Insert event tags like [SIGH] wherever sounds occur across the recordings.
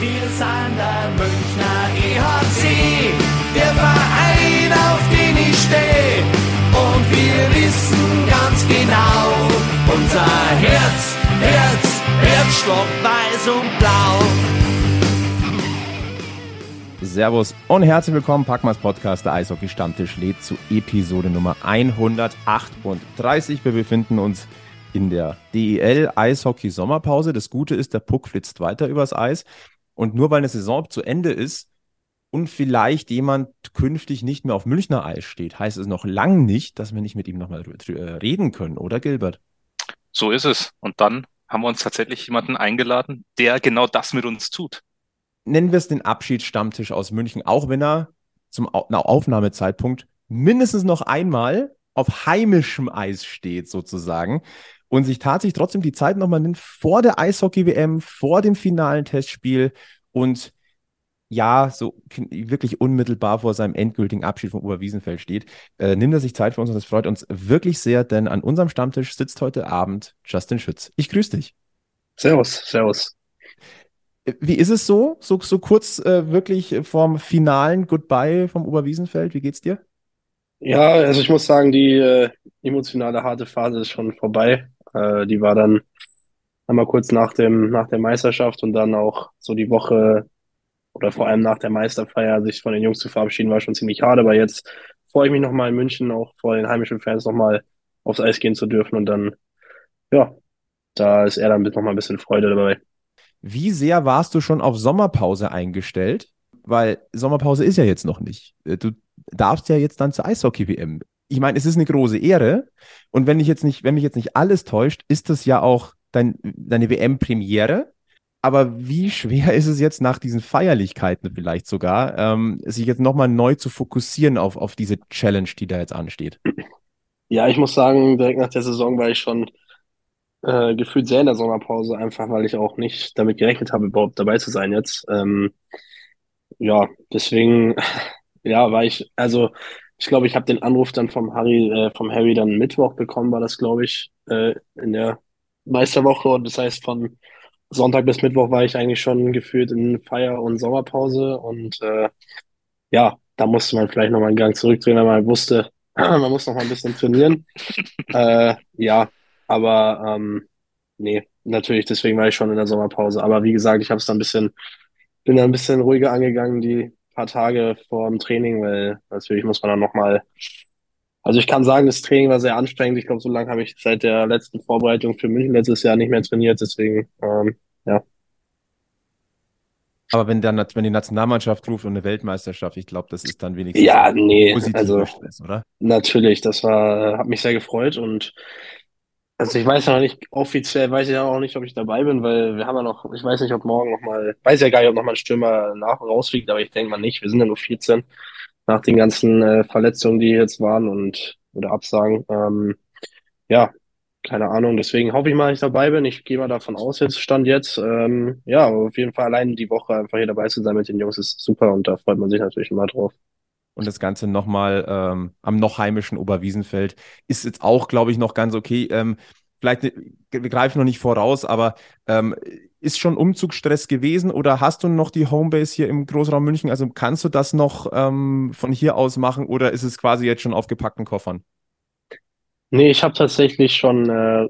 Wir sind der Münchner EHC, der Verein, auf den ich stehe. Und wir wissen ganz genau, unser Herz, Herz, Herzstock weiß und blau. Servus und herzlich willkommen. Packmas Podcast, der Eishockey Stammtisch lädt zu Episode Nummer 138. Wir befinden uns in der DEL Eishockey Sommerpause. Das Gute ist, der Puck flitzt weiter übers Eis. Und nur weil eine Saison zu Ende ist und vielleicht jemand künftig nicht mehr auf Münchner Eis steht, heißt es noch lang nicht, dass wir nicht mit ihm nochmal äh, reden können, oder Gilbert? So ist es. Und dann haben wir uns tatsächlich jemanden eingeladen, der genau das mit uns tut. Nennen wir es den Abschiedsstammtisch aus München, auch wenn er zum Aufnahmezeitpunkt mindestens noch einmal auf heimischem Eis steht, sozusagen und sich tatsächlich trotzdem die Zeit nochmal nimmt vor der Eishockey-WM, vor dem finalen Testspiel und ja, so wirklich unmittelbar vor seinem endgültigen Abschied von Oberwiesenfeld steht, äh, nimmt er sich Zeit für uns und das freut uns wirklich sehr, denn an unserem Stammtisch sitzt heute Abend Justin Schütz. Ich grüße dich. Servus, servus. Äh, wie ist es so, so, so kurz äh, wirklich vorm finalen Goodbye vom Oberwiesenfeld? Wie geht's dir? Ja, also ich muss sagen, die äh, emotionale harte Phase ist schon vorbei. Äh, die war dann einmal kurz nach dem, nach der Meisterschaft und dann auch so die Woche oder vor allem nach der Meisterfeier sich von den Jungs zu verabschieden, war schon ziemlich hart. Aber jetzt freue ich mich nochmal in München, auch vor den heimischen Fans nochmal aufs Eis gehen zu dürfen und dann, ja, da ist er dann nochmal ein bisschen Freude dabei. Wie sehr warst du schon auf Sommerpause eingestellt? Weil Sommerpause ist ja jetzt noch nicht. Äh, du darfst ja jetzt dann zur Eishockey-WM ich meine, es ist eine große Ehre. Und wenn ich jetzt nicht, wenn mich jetzt nicht alles täuscht, ist das ja auch dein, deine WM-Premiere. Aber wie schwer ist es jetzt nach diesen Feierlichkeiten vielleicht sogar, ähm, sich jetzt nochmal neu zu fokussieren auf, auf diese Challenge, die da jetzt ansteht? Ja, ich muss sagen, direkt nach der Saison war ich schon äh, gefühlt sehr in der Sommerpause, einfach weil ich auch nicht damit gerechnet habe, überhaupt dabei zu sein jetzt. Ähm, ja, deswegen, [LAUGHS] ja, war ich, also ich glaube, ich habe den Anruf dann vom Harry, äh, vom Harry dann Mittwoch bekommen, war das, glaube ich, äh, in der Meisterwoche. Und das heißt, von Sonntag bis Mittwoch war ich eigentlich schon gefühlt in Feier- und Sommerpause. Und äh, ja, da musste man vielleicht nochmal einen Gang zurückdrehen, weil man wusste, [CLEARS THROAT] man muss noch mal ein bisschen trainieren. [LAUGHS] äh, ja, aber ähm, nee, natürlich, deswegen war ich schon in der Sommerpause. Aber wie gesagt, ich habe es dann ein bisschen, bin dann ein bisschen ruhiger angegangen, die paar Tage vor dem Training, weil natürlich muss man dann nochmal. Also ich kann sagen, das Training war sehr anstrengend. Ich glaube, so lange habe ich seit der letzten Vorbereitung für München letztes Jahr nicht mehr trainiert. Deswegen, ähm, ja. Aber wenn dann, wenn die Nationalmannschaft ruft und eine Weltmeisterschaft, ich glaube, das ist dann wenigstens ja, nee, also Stress, oder? Natürlich, das war, hat mich sehr gefreut und also ich weiß noch nicht, offiziell weiß ich ja auch nicht, ob ich dabei bin, weil wir haben ja noch, ich weiß nicht, ob morgen nochmal, weiß ja gar nicht, ob nochmal ein Stürmer nach rausfliegt, aber ich denke mal nicht. Wir sind ja nur 14 nach den ganzen äh, Verletzungen, die jetzt waren und oder Absagen. Ähm, ja, keine Ahnung. Deswegen hoffe ich mal, dass ich dabei bin. Ich gehe mal davon aus, jetzt stand jetzt. Ähm, ja, auf jeden Fall allein die Woche einfach hier dabei zu sein mit den Jungs ist super und da freut man sich natürlich immer drauf und das Ganze nochmal ähm, am noch heimischen Oberwiesenfeld ist jetzt auch, glaube ich, noch ganz okay. Ähm, vielleicht, äh, wir greifen noch nicht voraus, aber ähm, ist schon Umzugsstress gewesen oder hast du noch die Homebase hier im Großraum München? Also kannst du das noch ähm, von hier aus machen oder ist es quasi jetzt schon auf gepackten Koffern? Nee, ich habe tatsächlich schon äh,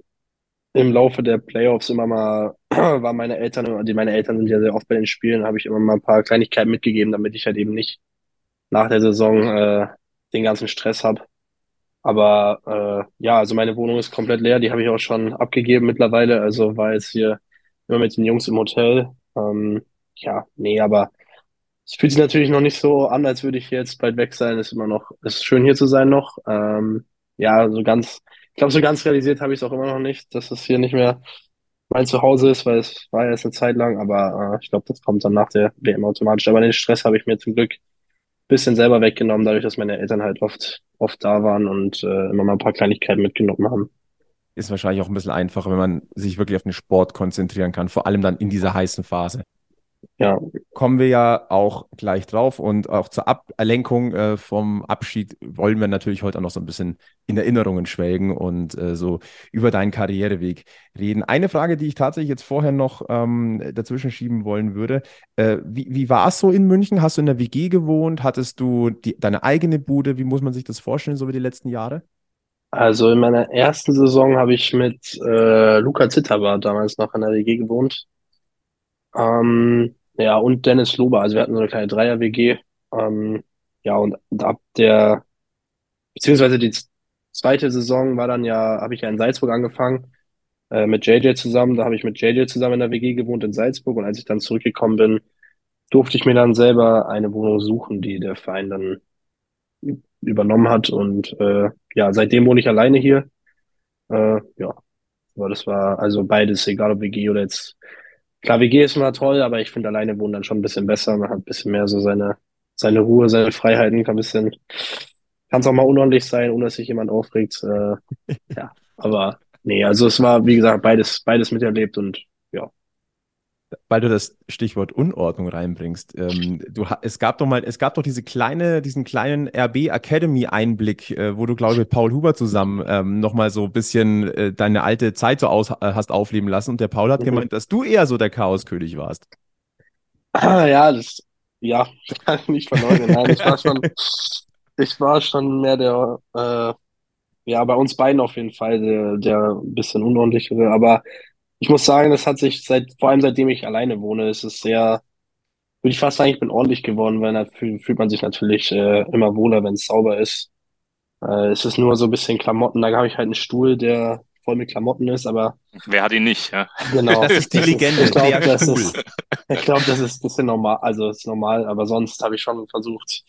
im Laufe der Playoffs immer mal, [CLEARS THROAT] war meine Eltern, die meine Eltern sind ja sehr oft bei den Spielen, habe ich immer mal ein paar Kleinigkeiten mitgegeben, damit ich halt eben nicht nach der Saison äh, den ganzen Stress habe. Aber äh, ja, also meine Wohnung ist komplett leer, die habe ich auch schon abgegeben mittlerweile. Also war jetzt hier immer mit den Jungs im Hotel. Ähm, ja, nee, aber es fühlt sich natürlich noch nicht so an, als würde ich jetzt bald weg sein. Ist immer noch, ist schön hier zu sein noch. Ähm, ja, so ganz, ich glaube, so ganz realisiert habe ich es auch immer noch nicht, dass es hier nicht mehr mein Zuhause ist, weil es war ja erst eine Zeit lang, aber äh, ich glaube, das kommt dann nach der WM automatisch. Aber den Stress habe ich mir zum Glück bisschen selber weggenommen, dadurch, dass meine Eltern halt oft, oft da waren und äh, immer mal ein paar Kleinigkeiten mitgenommen haben. Ist wahrscheinlich auch ein bisschen einfacher, wenn man sich wirklich auf den Sport konzentrieren kann, vor allem dann in dieser heißen Phase. Ja. Kommen wir ja auch gleich drauf und auch zur Ablenkung äh, vom Abschied wollen wir natürlich heute auch noch so ein bisschen in Erinnerungen schwelgen und äh, so über deinen Karriereweg reden. Eine Frage, die ich tatsächlich jetzt vorher noch ähm, dazwischen schieben wollen würde. Äh, wie, wie war es so in München? Hast du in der WG gewohnt? Hattest du die, deine eigene Bude? Wie muss man sich das vorstellen, so wie die letzten Jahre? Also in meiner ersten Saison habe ich mit äh, Luca Zitterbart damals noch in der WG gewohnt. Ähm, ja, und Dennis Lober. Also wir hatten so eine kleine Dreier-WG. Ähm, ja, und ab der, beziehungsweise die zweite Saison war dann ja, habe ich ja in Salzburg angefangen, äh, mit JJ zusammen. Da habe ich mit JJ zusammen in der WG gewohnt in Salzburg. Und als ich dann zurückgekommen bin, durfte ich mir dann selber eine Wohnung suchen, die der Verein dann übernommen hat. Und äh, ja, seitdem wohne ich alleine hier. Äh, ja, aber das war also beides, egal ob WG oder jetzt. Klar, WG ist immer toll, aber ich finde alleine wohnen dann schon ein bisschen besser. Man hat ein bisschen mehr so seine, seine Ruhe, seine Freiheiten, kann ein bisschen, kann es auch mal unordentlich sein, ohne dass sich jemand aufregt. Äh, [LAUGHS] ja, aber nee, also es war, wie gesagt, beides, beides miterlebt und weil du das Stichwort Unordnung reinbringst. Ähm, du, es gab doch mal, es gab doch diese kleine, diesen kleinen RB Academy Einblick, äh, wo du, glaube ich, mit Paul Huber zusammen ähm, nochmal so ein bisschen äh, deine alte Zeit so aus, äh, hast aufleben lassen. Und der Paul hat mhm. gemeint, dass du eher so der Chaoskönig warst. Ah, ja, das, ja, kann [LAUGHS] ich nicht verleugnen. Nein, ich war [LAUGHS] schon, ich war schon mehr der, äh, ja, bei uns beiden auf jeden Fall der, der bisschen unordentlichere, aber ich muss sagen, das hat sich seit, vor allem seitdem ich alleine wohne, ist es sehr, würde ich fast sagen, ich bin ordentlich geworden, weil da fühlt, fühlt man sich natürlich äh, immer wohler, wenn es sauber ist. Äh, es ist nur so ein bisschen Klamotten, da habe ich halt einen Stuhl, der voll mit Klamotten ist, aber. Wer hat ihn nicht, ja? Genau. Das ist die Legende. Ich glaube, das ist, ich glaube, das ist ein bisschen normal, also ist normal, aber sonst habe ich schon versucht,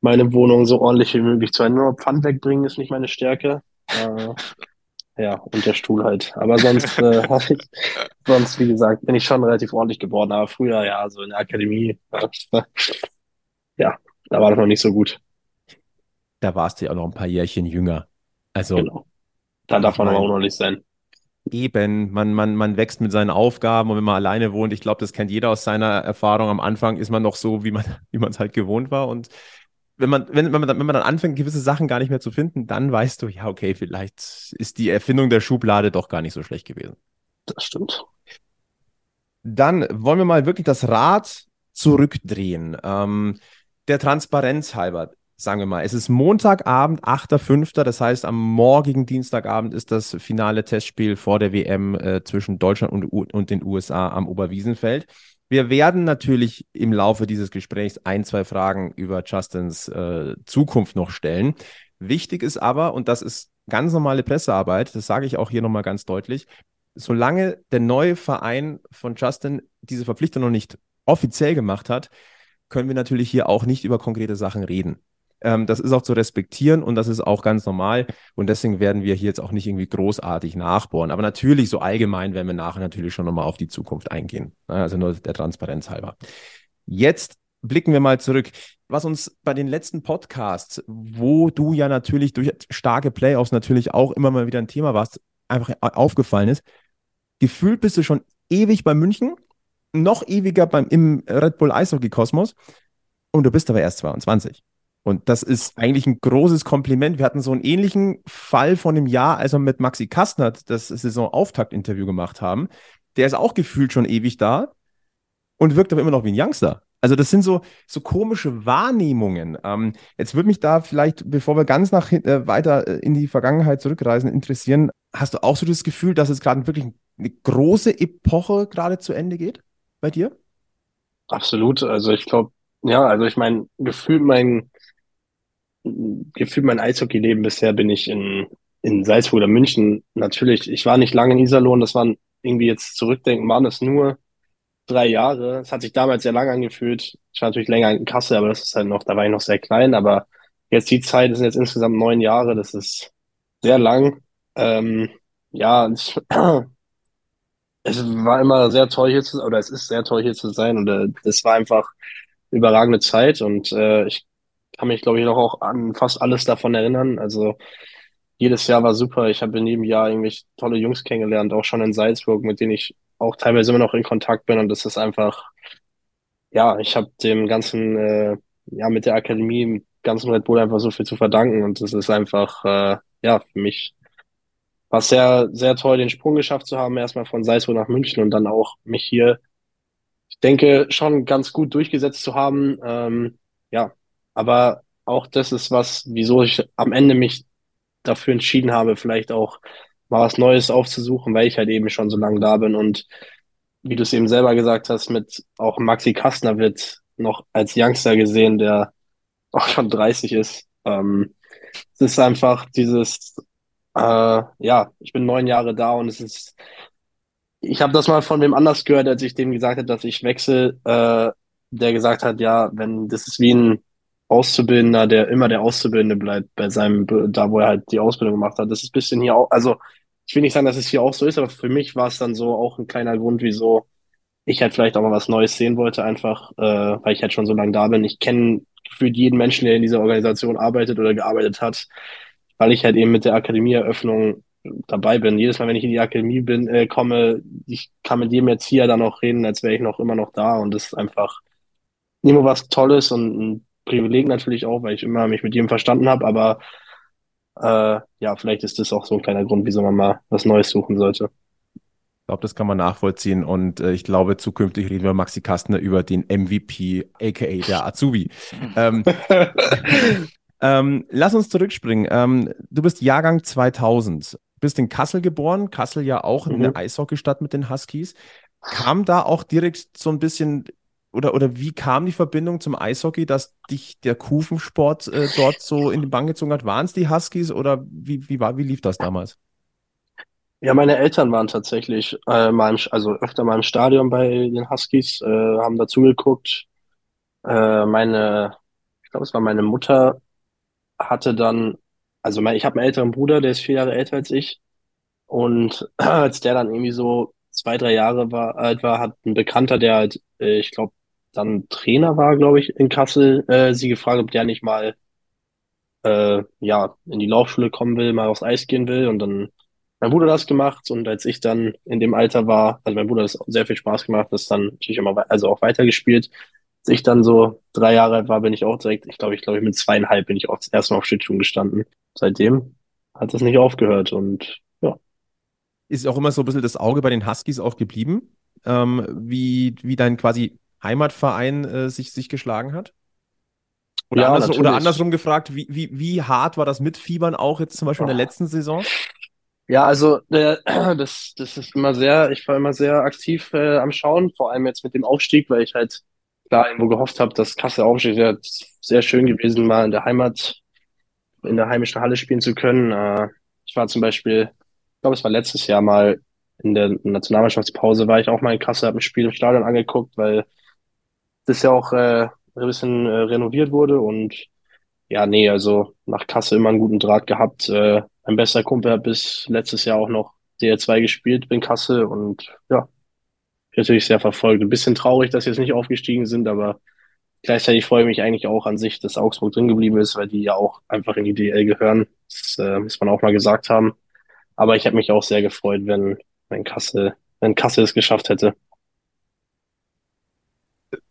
meine Wohnung so ordentlich wie möglich zu halten. Nur Pfand wegbringen ist nicht meine Stärke. Äh, ja, und der Stuhl halt. Aber sonst, [LAUGHS] äh, hab ich, sonst, wie gesagt, bin ich schon relativ ordentlich geworden. Aber früher, ja, so in der Akademie, [LAUGHS] ja, da war das noch nicht so gut. Da warst du ja auch noch ein paar Jährchen jünger. Also, Genau. Da darf man aber unordentlich sein. Eben, man, man, man wächst mit seinen Aufgaben und wenn man alleine wohnt, ich glaube, das kennt jeder aus seiner Erfahrung. Am Anfang ist man noch so, wie man, [LAUGHS] wie man es halt gewohnt war. Und wenn man, wenn, wenn man, dann, wenn man dann anfängt, gewisse Sachen gar nicht mehr zu finden, dann weißt du, ja, okay, vielleicht ist die Erfindung der Schublade doch gar nicht so schlecht gewesen. Das stimmt. Dann wollen wir mal wirklich das Rad zurückdrehen. Ähm, der Transparenz halber, sagen wir mal, es ist Montagabend, 8.5., das heißt, am morgigen Dienstagabend ist das finale Testspiel vor der WM äh, zwischen Deutschland und, und den USA am Oberwiesenfeld. Wir werden natürlich im Laufe dieses Gesprächs ein, zwei Fragen über Justins äh, Zukunft noch stellen. Wichtig ist aber, und das ist ganz normale Pressearbeit, das sage ich auch hier nochmal ganz deutlich, solange der neue Verein von Justin diese Verpflichtung noch nicht offiziell gemacht hat, können wir natürlich hier auch nicht über konkrete Sachen reden. Ähm, das ist auch zu respektieren und das ist auch ganz normal. Und deswegen werden wir hier jetzt auch nicht irgendwie großartig nachbohren. Aber natürlich, so allgemein werden wir nachher natürlich schon nochmal auf die Zukunft eingehen. Ne? Also nur der Transparenz halber. Jetzt blicken wir mal zurück, was uns bei den letzten Podcasts, wo du ja natürlich durch starke Playoffs natürlich auch immer mal wieder ein Thema warst, einfach aufgefallen ist. Gefühlt bist du schon ewig bei München, noch ewiger beim, im Red Bull Eishockey Kosmos und du bist aber erst 22. Und das ist eigentlich ein großes Kompliment. Wir hatten so einen ähnlichen Fall von einem Jahr, als wir mit Maxi Kastnert das Saisonauftakt-Interview gemacht haben. Der ist auch gefühlt schon ewig da und wirkt aber immer noch wie ein Youngster. Also das sind so, so komische Wahrnehmungen. Ähm, jetzt würde mich da vielleicht, bevor wir ganz nach äh, weiter äh, in die Vergangenheit zurückreisen, interessieren, hast du auch so das Gefühl, dass es gerade wirklich eine große Epoche gerade zu Ende geht bei dir? Absolut. Also ich glaube, ja, also ich meine, gefühlt mein, gefühlt mein Eishockeyleben bisher bin ich in, in Salzburg oder München. Natürlich, ich war nicht lange in Iserlohn, das waren irgendwie jetzt zurückdenken, waren es nur drei Jahre. Es hat sich damals sehr lang angefühlt. Ich war natürlich länger in Kassel, aber das ist halt noch, da war ich noch sehr klein. Aber jetzt die Zeit, das sind jetzt insgesamt neun Jahre, das ist sehr lang. Ähm, ja, ich, [CLEARS THROAT] es war immer sehr toll hier zu, oder es ist sehr toll hier zu sein und das war einfach überragende Zeit und äh, ich kann mich, glaube ich, noch auch an fast alles davon erinnern. Also jedes Jahr war super. Ich habe in jedem Jahr irgendwie tolle Jungs kennengelernt, auch schon in Salzburg, mit denen ich auch teilweise immer noch in Kontakt bin und das ist einfach, ja, ich habe dem ganzen, äh, ja, mit der Akademie, im ganzen Red Bull einfach so viel zu verdanken und es ist einfach, äh, ja, für mich war es sehr, sehr toll, den Sprung geschafft zu haben, erstmal von Salzburg nach München und dann auch mich hier, ich denke, schon ganz gut durchgesetzt zu haben. Ähm, ja, aber auch das ist was, wieso ich am Ende mich dafür entschieden habe, vielleicht auch mal was Neues aufzusuchen, weil ich halt eben schon so lange da bin und wie du es eben selber gesagt hast, mit auch Maxi Kastner wird noch als Youngster gesehen, der [LAUGHS] auch schon 30 ist. Ähm, es ist einfach dieses, äh, ja, ich bin neun Jahre da und es ist, ich habe das mal von wem anders gehört, als ich dem gesagt habe, dass ich wechsle, äh, der gesagt hat, ja, wenn das ist wie ein Auszubildender, der immer der Auszubildende bleibt bei seinem, da wo er halt die Ausbildung gemacht hat. Das ist ein bisschen hier auch, also ich will nicht sagen, dass es hier auch so ist, aber für mich war es dann so auch ein kleiner Grund, wieso ich halt vielleicht auch mal was Neues sehen wollte, einfach, äh, weil ich halt schon so lange da bin. Ich kenne gefühlt jeden Menschen, der in dieser Organisation arbeitet oder gearbeitet hat, weil ich halt eben mit der Akademieeröffnung dabei bin. Jedes Mal, wenn ich in die Akademie bin, äh, komme, ich kann mit jedem Erzieher dann auch reden, als wäre ich noch immer noch da und das ist einfach immer was Tolles und ein Privileg natürlich auch, weil ich immer mich mit jedem verstanden habe, aber äh, ja, vielleicht ist das auch so ein kleiner Grund, wieso man mal was Neues suchen sollte. Ich glaube, das kann man nachvollziehen und äh, ich glaube, zukünftig reden wir Maxi Kastner über den MVP, aka der Azubi. [LAUGHS] ähm, ähm, lass uns zurückspringen. Ähm, du bist Jahrgang 2000, bist in Kassel geboren, Kassel ja auch mhm. eine Eishockeystadt mit den Huskies. Kam da auch direkt so ein bisschen oder, oder wie kam die Verbindung zum Eishockey, dass dich der Kufensport äh, dort so in die Bank gezogen hat? Waren es die Huskies oder wie, wie, war, wie lief das damals? Ja, meine Eltern waren tatsächlich äh, mal im, also öfter mal im Stadion bei den Huskies, äh, haben dazu geguckt. Äh, meine, ich glaube, es war meine Mutter, hatte dann, also mein, ich habe einen älteren Bruder, der ist vier Jahre älter als ich. Und [CLEARS THROAT] als der dann irgendwie so zwei, drei Jahre war, alt war, hat ein Bekannter, der halt, äh, ich glaube, dann Trainer war, glaube ich, in Kassel, äh, sie gefragt, ob der nicht mal äh, ja in die Laufschule kommen will, mal aufs Eis gehen will. Und dann mein Bruder das gemacht und als ich dann in dem Alter war, also mein Bruder hat sehr viel Spaß gemacht, das dann natürlich immer also auch weitergespielt. Als ich dann so drei Jahre alt war, bin ich auch direkt, ich glaube, ich glaube, mit zweieinhalb bin ich auch das erste Mal auf Schlittschuhen gestanden. Seitdem hat es nicht aufgehört und ja. Ist auch immer so ein bisschen das Auge bei den Huskies auch geblieben, ähm, wie, wie dein quasi Heimatverein äh, sich, sich geschlagen hat? Oder, ja, andersrum, oder andersrum gefragt, wie, wie, wie hart war das Mitfiebern auch jetzt zum Beispiel oh. in der letzten Saison? Ja, also äh, [CLEARS THROAT] das, das ist immer sehr, ich war immer sehr aktiv äh, am Schauen, vor allem jetzt mit dem Aufstieg, weil ich halt klar irgendwo gehofft habe, dass Kassel aufsteigt. Wäre sehr schön gewesen, mal in der Heimat, in der heimischen Halle spielen zu können. Äh, ich war zum Beispiel, ich glaube, es war letztes Jahr mal in der Nationalmannschaftspause, war ich auch mal in Kassel, habe ein Spiel im Stadion angeguckt, weil das ja auch äh, ein bisschen äh, renoviert wurde und ja, nee, also nach Kassel immer einen guten Draht gehabt. Äh, mein bester Kumpel hat bis letztes Jahr auch noch DL2 gespielt in Kassel und ja, natürlich sehr verfolgt. Ein bisschen traurig, dass sie jetzt nicht aufgestiegen sind, aber gleichzeitig freue ich mich eigentlich auch an sich, dass Augsburg drin geblieben ist, weil die ja auch einfach in die DL gehören. Das äh, muss man auch mal gesagt haben. Aber ich habe mich auch sehr gefreut, wenn, wenn Kassel, wenn Kassel es geschafft hätte.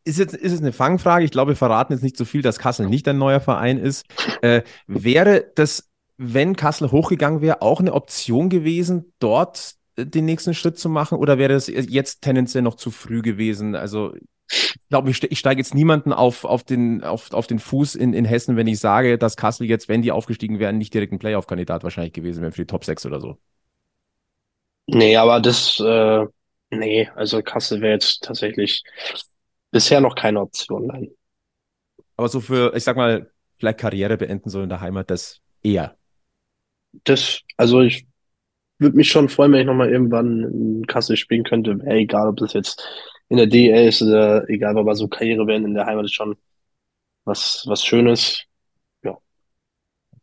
Ist jetzt ist es eine Fangfrage. Ich glaube, wir verraten jetzt nicht so viel, dass Kassel nicht ein neuer Verein ist. Äh, wäre das, wenn Kassel hochgegangen wäre, auch eine Option gewesen, dort äh, den nächsten Schritt zu machen? Oder wäre das jetzt tendenziell noch zu früh gewesen? Also, ich glaube, ich, ich steige jetzt niemanden auf, auf, den, auf, auf den Fuß in, in Hessen, wenn ich sage, dass Kassel jetzt, wenn die aufgestiegen wären, nicht direkt ein Playoff-Kandidat wahrscheinlich gewesen wäre für die Top 6 oder so. Nee, aber das, äh, nee, also Kassel wäre jetzt tatsächlich bisher noch keine Option, nein. Aber so für, ich sag mal, vielleicht Karriere beenden so in der Heimat, das eher. Das, also ich würde mich schon freuen, wenn ich nochmal irgendwann in Kassel spielen könnte. Wäre egal, ob das jetzt in der DL ist oder egal, aber so Karriere beenden in der Heimat ist schon was, was Schönes. Ja.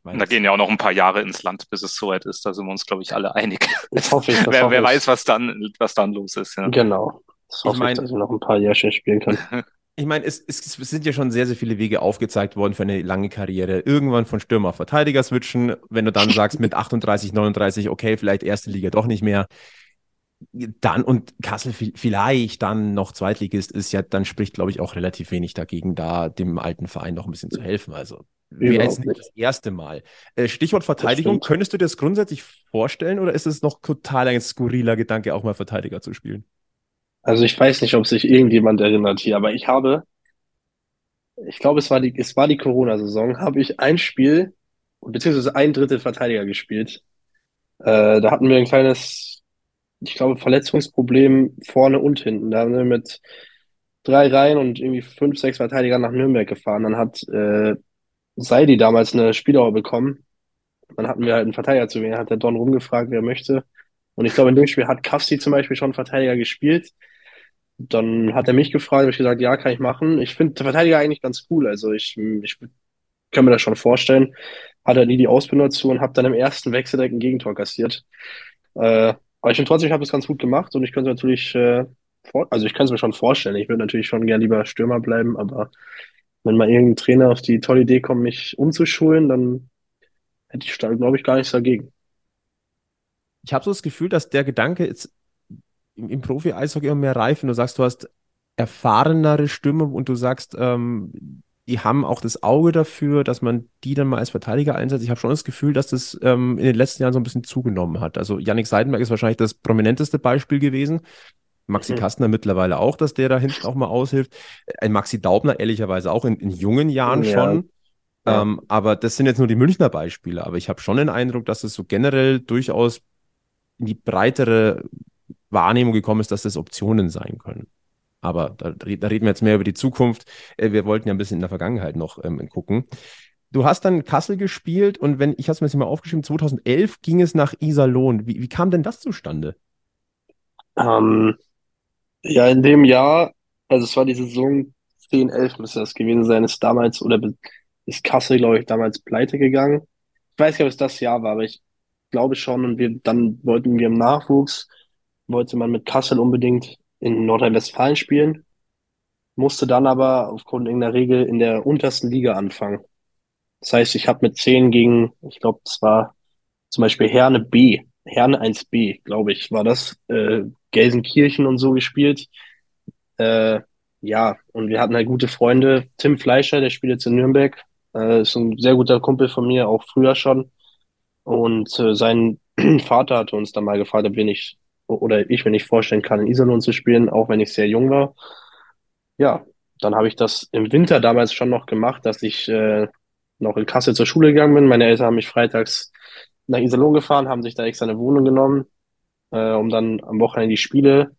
Da gehen ja auch noch ein paar Jahre ins Land, bis es soweit ist. Da sind wir uns, glaube ich, alle einig. Das hoffe ich. Das wer hoffe wer ich. weiß, was dann, was dann los ist. Ja. Genau. Das hoffe Ich mein- dass ich noch ein paar Jährchen spielen kann. [LAUGHS] Ich meine, es, es, es sind ja schon sehr, sehr viele Wege aufgezeigt worden für eine lange Karriere. Irgendwann von Stürmer auf Verteidiger switchen. Wenn du dann [LAUGHS] sagst, mit 38, 39, okay, vielleicht erste Liga doch nicht mehr. dann und Kassel vielleicht dann noch Zweitligist ist ja, dann spricht, glaube ich, auch relativ wenig dagegen, da dem alten Verein noch ein bisschen zu helfen. Also wäre jetzt nicht, das erste Mal. Äh, Stichwort Verteidigung, könntest du dir das grundsätzlich vorstellen oder ist es noch total ein skurriler Gedanke, auch mal Verteidiger zu spielen? Also ich weiß nicht, ob sich irgendjemand erinnert hier, aber ich habe, ich glaube, es war die, es war die Corona-Saison, habe ich ein Spiel, beziehungsweise ein Drittel Verteidiger gespielt. Äh, da hatten wir ein kleines, ich glaube, Verletzungsproblem vorne und hinten. Da haben wir mit drei Reihen und irgendwie fünf, sechs Verteidiger nach Nürnberg gefahren. Dann hat äh, Seidi damals eine Spieldauer bekommen. Dann hatten wir halt einen Verteidiger zu wählen, hat der Don rumgefragt, wer möchte. Und ich glaube, in dem Spiel hat Kafsi zum Beispiel schon Verteidiger gespielt. Dann hat er mich gefragt, habe ich gesagt, ja, kann ich machen. Ich finde Verteidiger eigentlich ganz cool. Also ich, ich kann mir das schon vorstellen. Hatte nie die Ausbildung dazu und habe dann im ersten Wechsel direkt ein Gegentor kassiert. Äh, aber ich finde trotzdem, ich habe es ganz gut gemacht und ich könnte natürlich, äh, vor, also ich kann es mir schon vorstellen. Ich würde natürlich schon gern lieber Stürmer bleiben, aber wenn mal irgendein Trainer auf die tolle Idee kommt, mich umzuschulen, dann hätte ich, glaube ich, gar nichts dagegen. Ich habe so das Gefühl, dass der Gedanke jetzt im, im Profi-Eishockey immer mehr reif, wenn du sagst, du hast erfahrenere Stimme und du sagst, ähm, die haben auch das Auge dafür, dass man die dann mal als Verteidiger einsetzt. Ich habe schon das Gefühl, dass das ähm, in den letzten Jahren so ein bisschen zugenommen hat. Also Yannick Seidenberg ist wahrscheinlich das prominenteste Beispiel gewesen. Maxi mhm. Kastner mittlerweile auch, dass der da hinten auch mal aushilft. Ein Maxi Daubner ehrlicherweise auch in, in jungen Jahren ja. schon. Ja. Ähm, aber das sind jetzt nur die Münchner Beispiele. Aber ich habe schon den Eindruck, dass es so generell durchaus in die breitere Wahrnehmung gekommen ist, dass das Optionen sein können. Aber da, da reden wir jetzt mehr über die Zukunft. Äh, wir wollten ja ein bisschen in der Vergangenheit noch ähm, gucken. Du hast dann Kassel gespielt und wenn ich habe es mir jetzt mal aufgeschrieben, 2011 ging es nach Iserlohn. Wie, wie kam denn das zustande? Ähm, ja, in dem Jahr, also es war die Saison 10, 11 müsste das gewesen sein, ist damals oder ist Kassel, glaube ich, damals pleite gegangen. Ich weiß nicht, ob es das Jahr war, aber ich glaube schon. Und wir dann wollten wir im Nachwuchs, wollte man mit Kassel unbedingt in Nordrhein-Westfalen spielen, musste dann aber aufgrund irgendeiner Regel in der untersten Liga anfangen. Das heißt, ich habe mit 10 gegen, ich glaube, es war zum Beispiel Herne B, Herne 1b, glaube ich, war das, äh, Gelsenkirchen und so gespielt. Äh, ja, und wir hatten halt gute Freunde. Tim Fleischer, der spielt jetzt in Nürnberg, äh, ist ein sehr guter Kumpel von mir, auch früher schon. Und äh, sein [CLEARS THROAT] Vater hatte uns dann mal gefragt, ob wir nicht, oder ich mir nicht vorstellen kann, in Iserlohn zu spielen, auch wenn ich sehr jung war. Ja, dann habe ich das im Winter damals schon noch gemacht, dass ich äh, noch in Kassel zur Schule gegangen bin. Meine Eltern haben mich freitags nach Iserlohn gefahren, haben sich da extra eine Wohnung genommen, äh, um dann am Wochenende die Spiele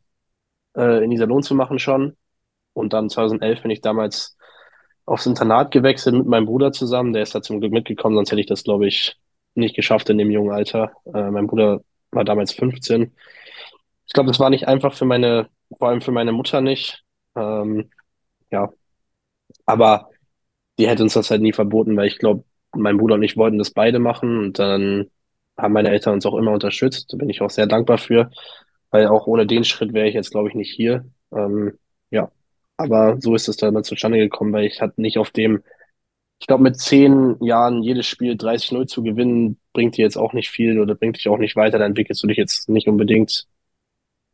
äh, in Iserlohn zu machen schon. Und dann 2011 bin ich damals aufs Internat gewechselt mit meinem Bruder zusammen. Der ist da zum Glück mitgekommen, sonst hätte ich das, glaube ich, nicht geschafft in dem jungen Alter. Äh, mein Bruder war damals 15. Ich glaube, das war nicht einfach für meine, vor allem für meine Mutter nicht. Ähm, ja, aber die hätte uns das halt nie verboten, weil ich glaube, mein Bruder und ich wollten das beide machen und dann haben meine Eltern uns auch immer unterstützt. Da bin ich auch sehr dankbar für, weil auch ohne den Schritt wäre ich jetzt, glaube ich, nicht hier. Ähm, ja, aber so ist es dann mal zustande gekommen, weil ich hatte nicht auf dem ich glaube, mit zehn Jahren jedes Spiel 30-0 zu gewinnen, bringt dir jetzt auch nicht viel oder bringt dich auch nicht weiter. Da entwickelst du dich jetzt nicht unbedingt.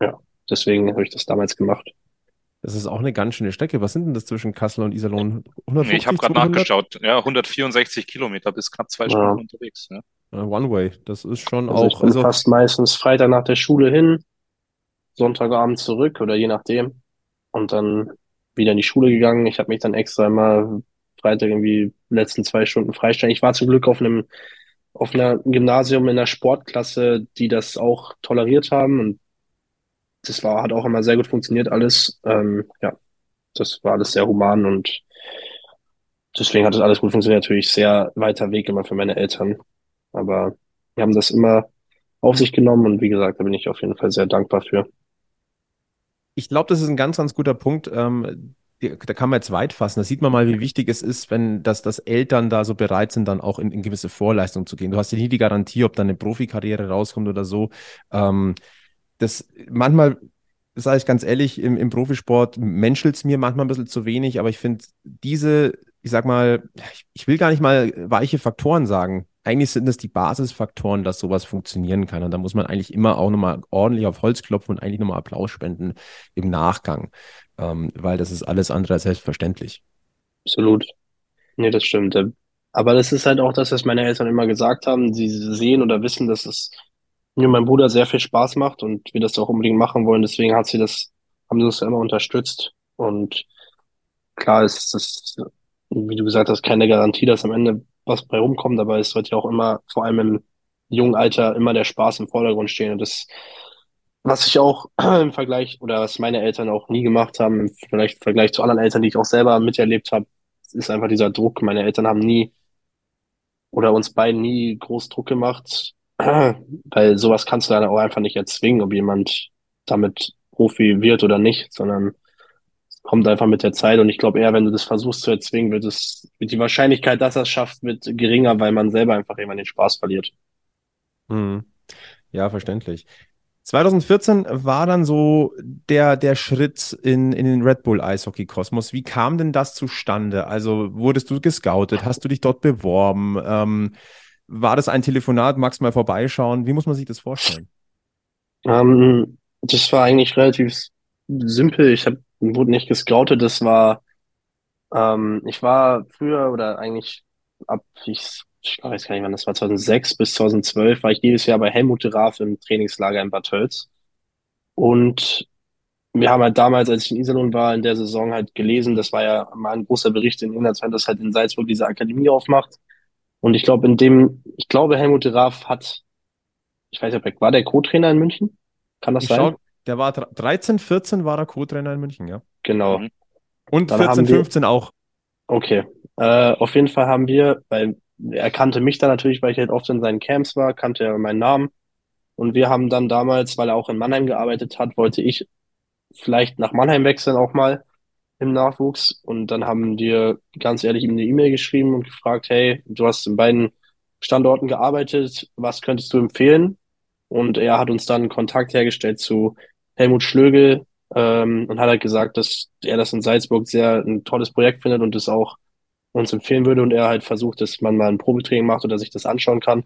Ja, deswegen habe ich das damals gemacht. Das ist auch eine ganz schöne Strecke. Was sind denn das zwischen Kassel und Iserlohn? 150, nee, ich habe gerade nachgeschaut. Ja, 164 Kilometer bis knapp zwei Stunden ja. unterwegs. Ja. One Way, das ist schon also auch. Ich bin also fast meistens Freitag nach der Schule hin, Sonntagabend zurück oder je nachdem. Und dann wieder in die Schule gegangen. Ich habe mich dann extra immer Freitag irgendwie letzten zwei Stunden freistellen. Ich war zum Glück auf einem auf einer Gymnasium in der Sportklasse, die das auch toleriert haben und das war, hat auch immer sehr gut funktioniert alles. Ähm, ja, das war alles sehr human und deswegen hat das alles gut funktioniert. Natürlich sehr weiter Weg immer für meine Eltern, aber wir haben das immer auf sich genommen und wie gesagt, da bin ich auf jeden Fall sehr dankbar für. Ich glaube, das ist ein ganz, ganz guter Punkt. Ähm, da kann man jetzt weit fassen. Da sieht man mal, wie wichtig es ist, wenn das, dass Eltern da so bereit sind, dann auch in, in gewisse Vorleistungen zu gehen. Du hast ja nie die Garantie, ob dann eine Profikarriere rauskommt oder so. Ähm, das manchmal, sage ich ganz ehrlich, im, im Profisport menschelt es mir manchmal ein bisschen zu wenig, aber ich finde diese, ich sag mal, ich, ich will gar nicht mal weiche Faktoren sagen, eigentlich sind das die Basisfaktoren, dass sowas funktionieren kann. Und da muss man eigentlich immer auch nochmal ordentlich auf Holz klopfen und eigentlich nochmal Applaus spenden im Nachgang, ähm, weil das ist alles andere als selbstverständlich. Absolut. Nee, das stimmt. Aber das ist halt auch das, was meine Eltern immer gesagt haben. Sie sehen oder wissen, dass es mir meinem Bruder sehr viel Spaß macht und wir das auch unbedingt machen wollen. Deswegen hat sie das, haben sie das immer unterstützt. Und klar ist das, wie du gesagt hast, keine Garantie, dass am Ende was bei rumkommt, aber es wird ja auch immer, vor allem im jungen Alter, immer der Spaß im Vordergrund stehen. Und das, was ich auch [CLEARS THROAT] im Vergleich oder was meine Eltern auch nie gemacht haben, vielleicht im Vergleich zu anderen Eltern, die ich auch selber miterlebt habe, ist einfach dieser Druck. Meine Eltern haben nie oder uns beiden nie groß Druck gemacht, [CLEARS THROAT] weil sowas kannst du dann auch einfach nicht erzwingen, ob jemand damit Profi wird oder nicht, sondern es kommt einfach mit der Zeit. Und ich glaube eher, wenn du das versuchst zu erzwingen, wird es, wird die Wahrscheinlichkeit, dass er es schafft, wird geringer, weil man selber einfach immer den Spaß verliert. Hm. Ja, verständlich. 2014 war dann so der, der Schritt in, in den Red Bull Eishockey-Kosmos. Wie kam denn das zustande? Also wurdest du gescoutet? Hast du dich dort beworben? Ähm, war das ein Telefonat? Magst du mal vorbeischauen? Wie muss man sich das vorstellen? Ähm, das war eigentlich relativ simpel. Ich hab, wurde nicht gescoutet. Das war, ähm, ich war früher oder eigentlich ab, ich ich weiß gar nicht wann, das war 2006 bis 2012, war ich jedes Jahr bei Helmut de Raaf im Trainingslager in Bad Tölz. Und wir haben halt damals, als ich in Iserlohn war, in der Saison halt gelesen, das war ja mal ein großer Bericht in Inlandsfan, dass halt in Salzburg diese Akademie aufmacht. Und ich glaube, in dem, ich glaube, Helmut de Raaf hat, ich weiß nicht, war der Co-Trainer in München? Kann das Ich sein? schau, der war 13, 14 war er Co-Trainer in München, ja. Genau. Mhm. Und Dann 14, haben wir- 15 auch. Okay. Äh, auf jeden Fall haben wir, weil er kannte mich dann natürlich, weil ich halt oft in seinen Camps war, kannte er meinen Namen. Und wir haben dann damals, weil er auch in Mannheim gearbeitet hat, wollte ich vielleicht nach Mannheim wechseln auch mal im Nachwuchs. Und dann haben wir ganz ehrlich ihm eine E-Mail geschrieben und gefragt, hey, du hast in beiden Standorten gearbeitet, was könntest du empfehlen? Und er hat uns dann Kontakt hergestellt zu Helmut Schlögel, ähm, und hat halt gesagt, dass er das in Salzburg sehr ein tolles Projekt findet und es auch uns empfehlen würde und er halt versucht, dass man mal ein Probetraining macht oder sich das anschauen kann.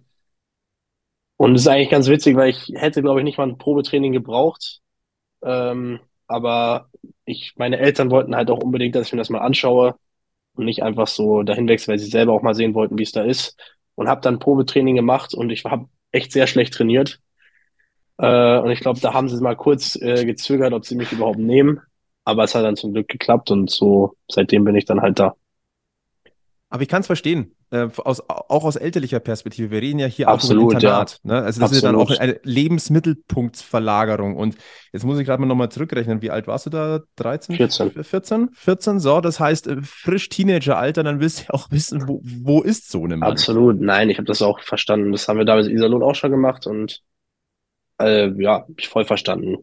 Und es ist eigentlich ganz witzig, weil ich hätte, glaube ich, nicht mal ein Probetraining gebraucht. Ähm, aber ich, meine Eltern wollten halt auch unbedingt, dass ich mir das mal anschaue und nicht einfach so dahin wechsle, weil sie selber auch mal sehen wollten, wie es da ist. Und habe dann Probetraining gemacht und ich habe echt sehr schlecht trainiert. Äh, und ich glaube, da haben sie mal kurz äh, gezögert, ob sie mich überhaupt nehmen. Aber es hat dann zum Glück geklappt und so seitdem bin ich dann halt da. Aber ich kann es verstehen, äh, aus, auch aus elterlicher Perspektive. Wir reden ja hier Absolut, auch Internat. Ne? Also das ist ja dann auch Absolut. eine Lebensmittelpunktsverlagerung. Und jetzt muss ich gerade mal nochmal zurückrechnen. Wie alt warst du da? 13? 14. 14? 14, so. Das heißt, äh, frisch Teenageralter, dann willst du ja auch wissen, wo, wo ist so eine Mann? Absolut, nein, ich habe das auch verstanden. Das haben wir damals in Iserlohn auch schon gemacht und äh, ja, ich voll verstanden.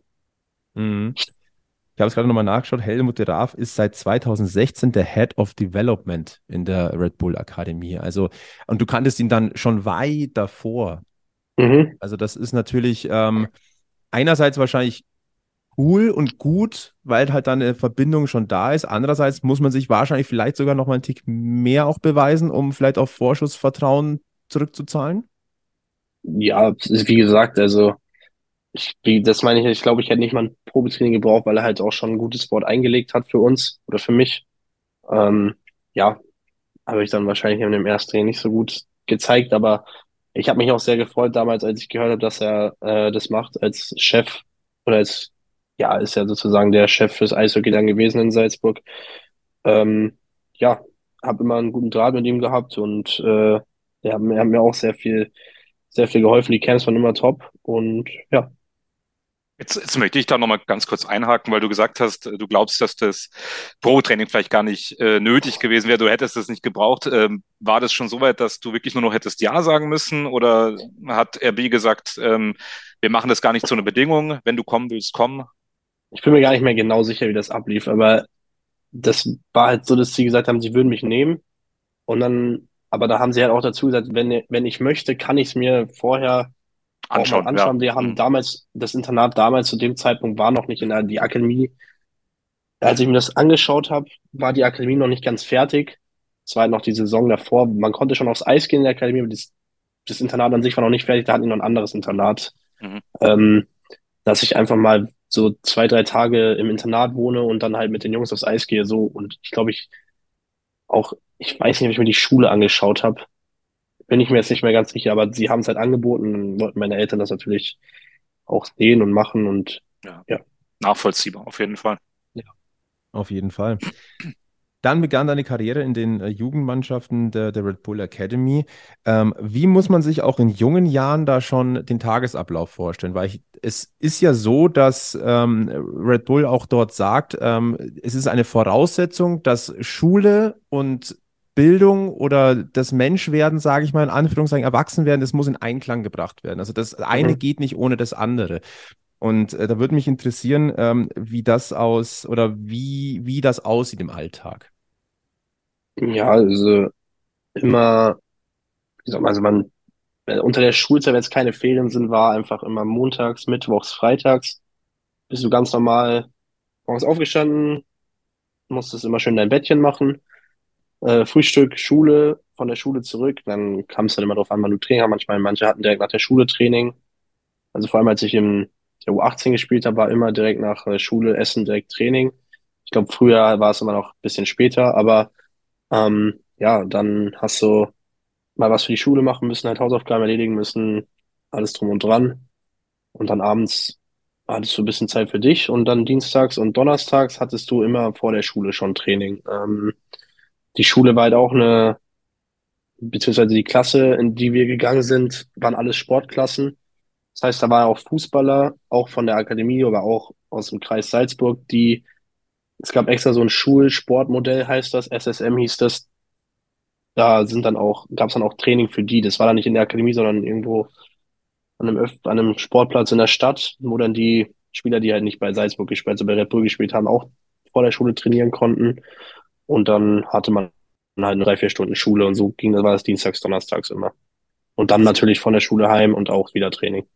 Mhm. Ich habe es gerade nochmal nachgeschaut. Helmut de Raaf ist seit 2016 der Head of Development in der Red Bull Akademie. Also, und du kanntest ihn dann schon weit davor. Mhm. Also, das ist natürlich ähm, einerseits wahrscheinlich cool und gut, weil halt dann eine Verbindung schon da ist. Andererseits muss man sich wahrscheinlich vielleicht sogar noch mal einen Tick mehr auch beweisen, um vielleicht auf Vorschussvertrauen zurückzuzahlen. Ja, wie gesagt, also ich, wie, das meine ich, ich glaube, ich hätte nicht mal ein Probetraining gebraucht, weil er halt auch schon ein gutes Wort eingelegt hat für uns oder für mich. Ähm, ja, habe ich dann wahrscheinlich in dem ersten Training nicht so gut gezeigt, aber ich habe mich auch sehr gefreut damals, als ich gehört habe, dass er äh, das macht als Chef oder als, ja, ist ja sozusagen der Chef fürs Eishockey dann gewesen in Salzburg. Ähm, ja, habe immer einen guten Draht mit ihm gehabt und äh, er hat mir auch sehr viel, sehr viel geholfen. Die Camps waren immer top und ja, Jetzt, jetzt möchte ich da nochmal ganz kurz einhaken, weil du gesagt hast, du glaubst, dass das Pro-Training vielleicht gar nicht äh, nötig gewesen wäre, du hättest es nicht gebraucht. Ähm, war das schon so weit, dass du wirklich nur noch hättest Ja sagen müssen? Oder hat RB gesagt, ähm, wir machen das gar nicht zu einer Bedingung, wenn du kommen willst, komm? ich bin mir gar nicht mehr genau sicher, wie das ablief, aber das war halt so, dass sie gesagt haben, sie würden mich nehmen und dann, aber da haben sie halt auch dazu gesagt, wenn, wenn ich möchte, kann ich es mir vorher Anschauen, anschauen. ja. Wir haben Mhm. damals, das Internat damals zu dem Zeitpunkt war noch nicht in der, die Akademie. Als ich mir das angeschaut habe, war die Akademie noch nicht ganz fertig. Es war halt noch die Saison davor. Man konnte schon aufs Eis gehen in der Akademie, aber das das Internat an sich war noch nicht fertig, da hatten die noch ein anderes Internat. Mhm. Ähm, dass ich einfach mal so zwei, drei Tage im Internat wohne und dann halt mit den Jungs aufs Eis gehe, so. Und ich glaube, ich auch, ich weiß nicht, ob ich mir die Schule angeschaut habe. Bin ich mir jetzt nicht mehr ganz sicher, aber sie haben es halt angeboten und wollten meine Eltern das natürlich auch sehen und machen und Ja. Ja. Nachvollziehbar, auf jeden Fall. Auf jeden Fall. Dann begann deine Karriere in den äh, Jugendmannschaften der, der Red Bull Academy. Ähm, wie muss man sich auch in jungen Jahren da schon den Tagesablauf vorstellen? Weil ich, es ist ja so, dass ähm, Red Bull auch dort sagt, ähm, es ist eine Voraussetzung, dass Schule und Bildung oder das Menschwerden, sage ich mal in Anführungszeichen, Erwachsenwerden, das muss in Einklang gebracht werden. Also das eine Mhm. geht nicht ohne das andere. Und äh, da würde mich interessieren, ähm, wie das aus oder wie, wie das aussieht im Alltag. ja, also immer, wie soll man, also man, äh, unter der Schulzeit, wenn es keine Ferien sind, war einfach immer montags, mittwochs, freitags, bist du ganz normal morgens aufgestanden, musstest immer schön dein Bettchen machen, äh, Frühstück, Schule, von der Schule zurück, dann kam es dann immer darauf an, wann du Training hast. Manchmal, manche hatten direkt nach der Schule Training. Also vor allem, als ich im der U18 gespielt habe, war immer direkt nach äh, Schule, Essen, direkt Training. Ich glaube, früher war es immer noch ein bisschen später, aber ähm, ja, dann hast du mal was für die Schule machen müssen, halt Hausaufgaben erledigen müssen, alles drum und dran. Und dann abends hattest du ein bisschen Zeit für dich und dann dienstags und donnerstags hattest du immer vor der Schule schon Training. Ähm, die Schule war halt auch eine, beziehungsweise die Klasse, in die wir gegangen sind, waren alles Sportklassen. Das heißt, da waren auch Fußballer, auch von der Akademie, aber auch aus dem Kreis Salzburg, die, es gab extra so ein Schulsportmodell, heißt das, SSM hieß das. Da sind dann auch, gab es dann auch Training für die. Das war dann nicht in der Akademie, sondern irgendwo an einem, Öff an einem Sportplatz in der Stadt, wo dann die Spieler, die halt nicht bei Salzburg gespielt, also bei Red Bull gespielt haben, auch vor der Schule trainieren konnten. Und dann hatte man halt eine drei, vier Stunden Schule und so ging, das war das dienstags, donnerstags immer. Und dann natürlich von der Schule heim und auch wieder Training.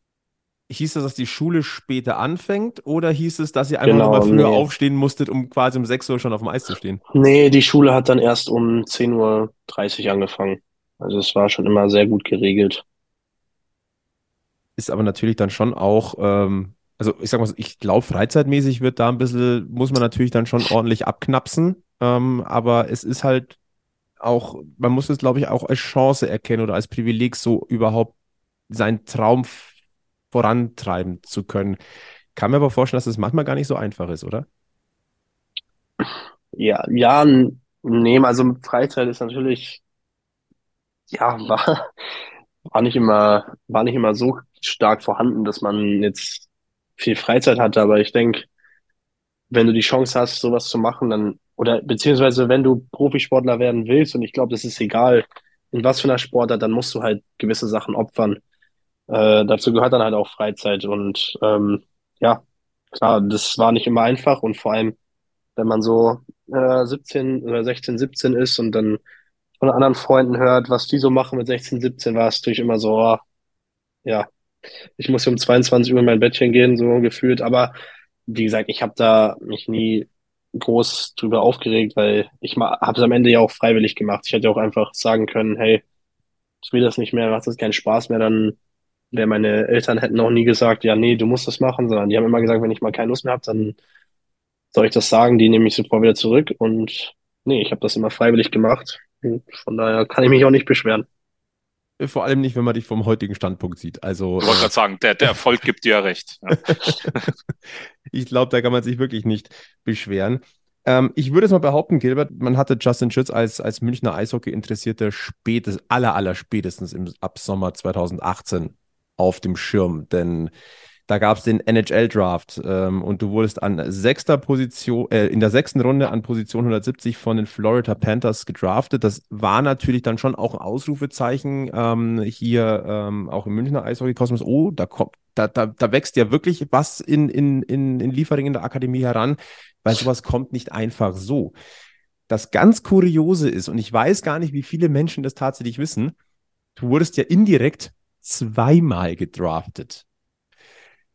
Hieß das, dass die Schule später anfängt oder hieß es, dass ihr einfach Genau, nochmal früher nee. aufstehen musstet, um quasi um 6 Uhr schon auf dem Eis zu stehen? Nee, die Schule hat dann erst um 10.30 Uhr angefangen. Also es war schon immer sehr gut geregelt. Ist aber natürlich dann schon auch, ähm, also ich sag mal so, ich glaube, freizeitmäßig wird da ein bisschen, muss man natürlich dann schon ordentlich abknapsen. Ähm, aber es ist halt auch, man muss es, glaube ich, auch als Chance erkennen oder als Privileg, so überhaupt seinen Traum vorantreiben zu können. Kann mir aber vorstellen, dass es manchmal gar nicht so einfach ist, oder? Ja, ja, nee, also Freizeit ist natürlich, ja, [LAUGHS] war, war nicht immer, war nicht immer so stark vorhanden, dass man jetzt viel Freizeit hatte, aber ich denke, wenn du die Chance hast, sowas zu machen, dann, oder beziehungsweise wenn du Profisportler werden willst, und ich glaube, das ist egal, in was für einer Sportart, dann musst du halt gewisse Sachen opfern. Äh, dazu gehört dann halt auch Freizeit und ähm, ja, klar, das war nicht immer einfach und vor allem, wenn man so äh, 17 oder 16, 17 ist und dann von anderen Freunden hört, was die so machen mit 16, 17, war es natürlich immer so, oh, ja, ich muss um 22 Uhr in mein Bettchen gehen, so gefühlt. Aber wie gesagt, ich habe da mich nie groß drüber aufgeregt, weil ich habe es am Ende ja auch freiwillig gemacht. Ich hätte auch einfach sagen können, hey, ich will das nicht mehr, macht das keinen Spaß mehr, dann wäre meine Eltern hätten auch nie gesagt, ja, nee, du musst das machen, sondern die haben immer gesagt, wenn ich mal keine Lust mehr habe, dann soll ich das sagen, die nehme ich sofort wieder zurück. Und nee, ich habe das immer freiwillig gemacht. Und von daher kann ich mich auch nicht beschweren. Vor allem nicht, wenn man dich vom heutigen Standpunkt sieht. Also Ich wollte äh, gerade sagen, der, der Erfolg [LAUGHS] gibt dir ja recht. Ja. [LAUGHS] ich glaube, da kann man sich wirklich nicht beschweren. Ähm, ich würde es mal behaupten, Gilbert, man hatte Justin Schütz als, als Münchner Eishockey-Interessierte spätestens, aller, aller spätestens im, ab Sommer 2018 auf dem Schirm, denn da gab es den NHL-Draft ähm, und du wurdest an sechster Position, äh, in der sechsten Runde an Position 170 von den Florida Panthers gedraftet. Das war natürlich dann schon auch ein Ausrufezeichen ähm, hier ähm, auch im Münchner Eishockey-Kosmos. Oh, da kommt, da, da, da wächst ja wirklich was in, in, in, in Liefering in der Akademie heran, weil sowas kommt nicht einfach so. Das ganz Kuriose ist, und ich weiß gar nicht, wie viele Menschen das tatsächlich wissen, du wurdest ja indirekt zweimal gedraftet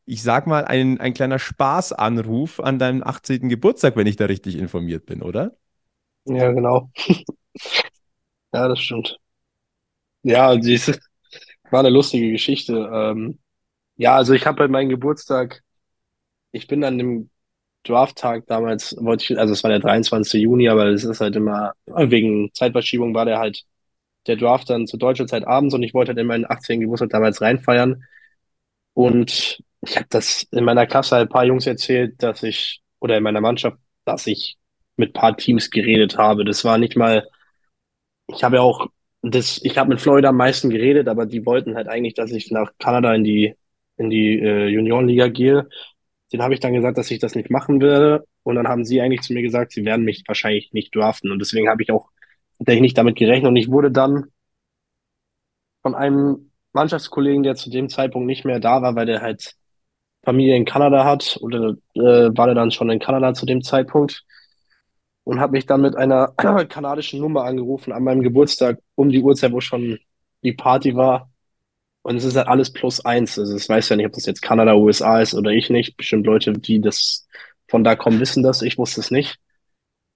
ich sag mal, ein, ein kleiner Spaßanruf an deinem 18. Geburtstag, wenn ich da richtig informiert bin, oder? Ja, genau. [LAUGHS] Ja, das stimmt. Ja, diese, war eine lustige Geschichte. Ähm, ja, also ich habe bei meinem Geburtstag, ich bin an dem Drafttag damals, wollte ich, also es war der 23. Juni, aber es ist halt immer, wegen Zeitverschiebung war der halt der Draft dann zu deutscher Zeit abends und ich wollte halt in meinen 18. Geburtstag damals reinfeiern. Und ich habe das in meiner Klasse halt ein paar Jungs erzählt, dass ich, oder in meiner Mannschaft, dass ich mit ein paar Teams geredet habe. Das war nicht mal, ich habe ja auch, das, ich habe mit Florida am meisten geredet, aber die wollten halt eigentlich, dass ich nach Kanada in die, in die äh, Juniorenliga gehe. Den habe ich dann gesagt, dass ich das nicht machen werde. Und dann haben sie eigentlich zu mir gesagt, sie werden mich wahrscheinlich nicht draften. Und deswegen habe ich auch tatsächlich nicht damit gerechnet. Und ich wurde dann von einem Mannschaftskollegen, der zu dem Zeitpunkt nicht mehr da war, weil der halt Familie in Kanada hat, oder äh, war der dann schon in Kanada zu dem Zeitpunkt und habe mich dann mit einer [CLEARS THROAT] kanadischen Nummer angerufen an meinem Geburtstag um die Uhrzeit, wo schon die Party war. Und es ist halt alles plus eins. Also es weiß ja nicht, ob das jetzt Kanada, USA ist oder ich nicht. Bestimmt Leute, die das von da kommen, wissen das. Ich wusste es nicht.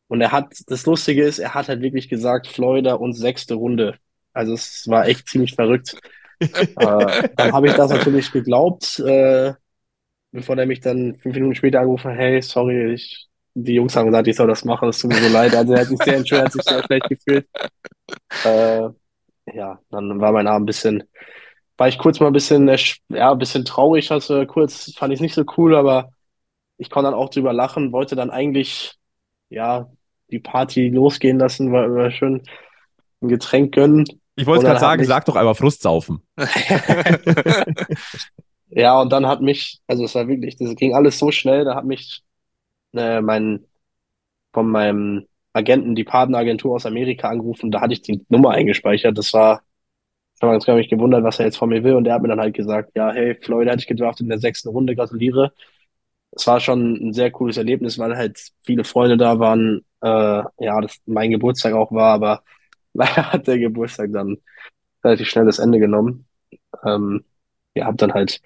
Und er hat, das Lustige ist, er hat halt wirklich gesagt, Florida und sechste Runde. Also es war echt ziemlich verrückt. [LAUGHS] äh, dann habe ich das natürlich geglaubt, äh, bevor der mich dann fünf Minuten später angerufen hat, hey, sorry, ich die Jungs haben gesagt, ich soll das machen, es tut mir so leid. Also er hat sich sehr entschuldigt, hat sich sehr schlecht gefühlt. [LAUGHS] Äh, ja, dann war mein Abend ein bisschen, war ich kurz mal ein bisschen, ja, ein bisschen traurig, also kurz fand ich es nicht so cool, aber ich konnte dann auch drüber lachen, wollte dann eigentlich, ja, die Party losgehen lassen, weil wir schön ein Getränk gönnen. Ich wollte gerade sagen, mich... sag doch einmal Frustsaufen. [LAUGHS] [LAUGHS] ja, und dann hat mich, also es war wirklich, das ging alles so schnell, da hat mich äh, mein, von meinem Agenten die Partneragentur aus Amerika angerufen. Da hatte ich die Nummer eingespeichert. Das war, ich habe mich gewundert, was er jetzt von mir will. Und der hat mir dann halt gesagt, ja, hey, Floyd hatte ich gedraftet in der sechsten Runde, gratuliere. Es war schon ein sehr cooles Erlebnis, weil halt viele Freunde da waren. Äh, ja, das mein Geburtstag auch war, aber [LAUGHS] leider hat der Geburtstag dann relativ schnell das Ende genommen. Ähm, ja, hab dann halt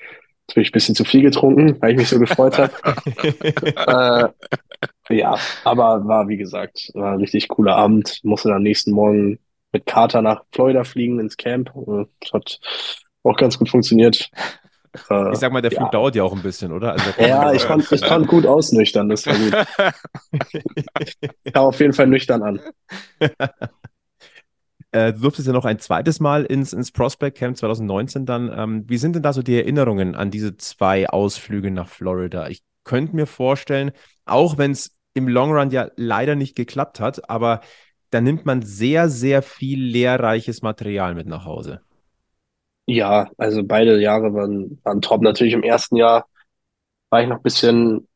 natürlich ein bisschen zu viel getrunken, weil ich mich so gefreut habe. [LAUGHS] äh, ja, aber war, wie gesagt, war ein richtig cooler Abend. Musste dann nächsten Morgen mit Carter nach Florida fliegen ins Camp. Das hat auch ganz gut funktioniert. Äh, ich sag mal, der Flug ja. dauert ja auch ein bisschen, oder? Also ja, [LAUGHS] ich konnte ich konnt gut ausnüchtern, das war gut. [LAUGHS] Kam auf jeden Fall nüchtern an. Äh, du durftest ja noch ein zweites Mal ins, ins Prospect Camp 2019 dann. Ähm, wie sind denn da so die Erinnerungen an diese zwei Ausflüge nach Florida? Ich könnte mir vorstellen, auch wenn es im Long Run ja leider nicht geklappt hat, aber da nimmt man sehr, sehr viel lehrreiches Material mit nach Hause. Ja, also beide Jahre waren, waren top. Natürlich im ersten Jahr war ich noch ein bisschen,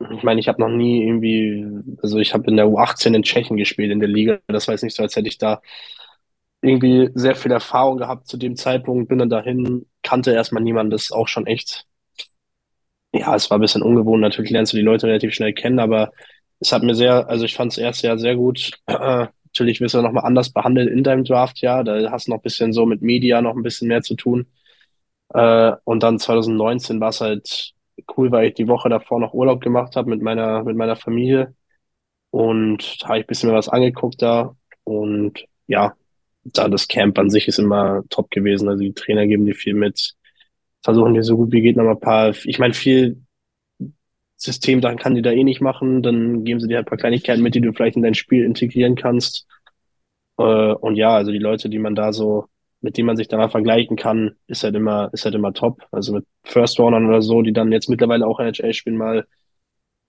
ich meine, ich habe noch nie irgendwie, also ich habe in der U18 in Tschechien gespielt in der Liga. Das war jetzt nicht so, als hätte ich da irgendwie sehr viel Erfahrung gehabt zu dem Zeitpunkt, bin dann dahin, kannte erstmal niemanden, das ist auch schon echt, ja, es war ein bisschen ungewohnt, natürlich lernst du die Leute relativ schnell kennen, aber es hat mir sehr, also ich fand das erste Jahr sehr gut. [CLEARS THROAT] natürlich wirst du nochmal anders behandelt in deinem Draft, ja, da hast du noch ein bisschen so mit Media noch ein bisschen mehr zu tun. Äh, und dann 2019 war es halt cool, weil ich die Woche davor noch Urlaub gemacht habe mit meiner, mit meiner Familie und da habe ich ein bisschen was angeguckt da und ja, da das Camp an sich ist immer top gewesen. Also die Trainer geben dir viel mit, versuchen dir so gut wie geht noch mal ein paar, ich meine, viel System dann kann die da eh nicht machen, dann geben sie dir halt ein paar Kleinigkeiten mit, die du vielleicht in dein Spiel integrieren kannst. Äh, und ja, also die Leute, die man da so, mit denen man sich da mal vergleichen kann, ist halt immer, ist halt immer top. Also mit First Roundern oder so, die dann jetzt mittlerweile auch NHL spielen mal,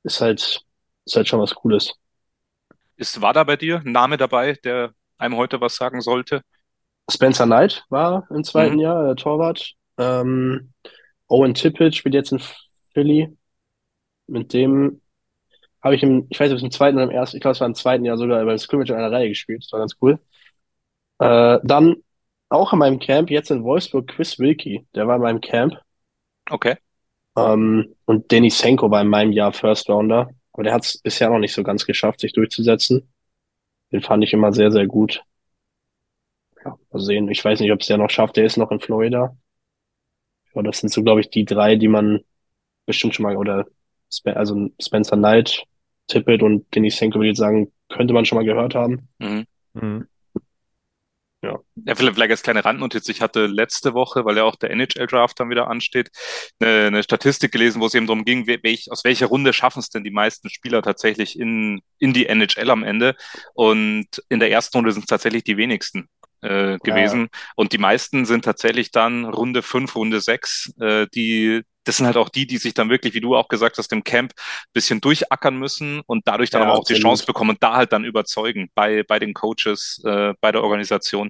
ist halt, ist halt schon was Cooles. Ist, war da bei dir ein Name dabei, der einem heute was sagen sollte? Spencer Knight war im zweiten mhm. Jahr der Torwart. Ähm, Owen Tippett spielt jetzt in Philly. Mit dem habe ich im, ich weiß nicht, ob es im zweiten oder im ersten, ich glaube, es war im zweiten Jahr sogar beim Scrimmage in einer Reihe gespielt. Das war ganz cool. Äh, dann auch in meinem Camp, jetzt in Wolfsburg, Chris Wilkie, der war in meinem Camp. Okay. Ähm, und Danny Senko war in meinem Jahr First Rounder. Aber der hat es bisher noch nicht so ganz geschafft, sich durchzusetzen. Den fand ich immer sehr, sehr gut. Ja, mal sehen. Ich weiß nicht, ob es der noch schafft. Der ist noch in Florida. Ja, das sind so, glaube ich, die drei, die man bestimmt schon mal, oder Sp also Spencer Knight, Tippett und Denis Senko, würde ich sagen, könnte man schon mal gehört haben. Mhm. Mhm. Ja. ja, vielleicht, vielleicht als kleine Randnotiz. Ich hatte letzte Woche, weil ja auch der NHL-Draft dann wieder ansteht, eine, eine, Statistik gelesen, wo es eben darum ging, welch, aus welcher Runde schaffen es denn die meisten Spieler tatsächlich in, in die NHL am Ende. Und in der ersten Runde sind es tatsächlich die wenigsten äh, gewesen. Ja. Und die meisten sind tatsächlich dann Runde 5, Runde 6, äh, die das sind halt auch die, die sich dann wirklich, wie du auch gesagt hast, im Camp bisschen durchackern müssen und dadurch dann ja, aber auch absolut. die Chance bekommen und da halt dann überzeugen bei, bei den Coaches, äh, bei der Organisation.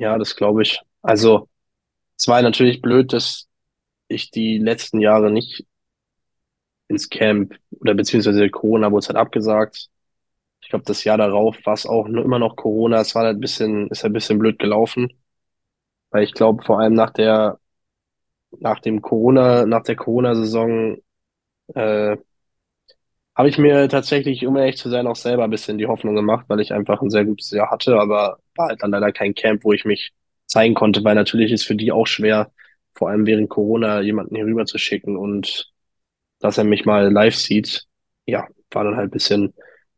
Ja, das glaube ich. Also, es war natürlich blöd, dass ich die letzten Jahre nicht ins Camp oder beziehungsweise Corona wurde es halt abgesagt. Ich glaube, das Jahr darauf war es auch immer noch Corona. Es war halt ein bisschen, ist halt ein bisschen blöd gelaufen. Weil ich glaube, vor allem nach der nach dem Corona, nach der Corona-Saison äh, habe ich mir tatsächlich, um ehrlich zu sein, auch selber ein bisschen die Hoffnung gemacht, weil ich einfach ein sehr gutes Jahr hatte, aber war halt dann leider kein Camp, wo ich mich zeigen konnte, weil natürlich ist für die auch schwer, vor allem während Corona jemanden hier rüber zu schicken und dass er mich mal live sieht. Ja, war dann halt ein bisschen,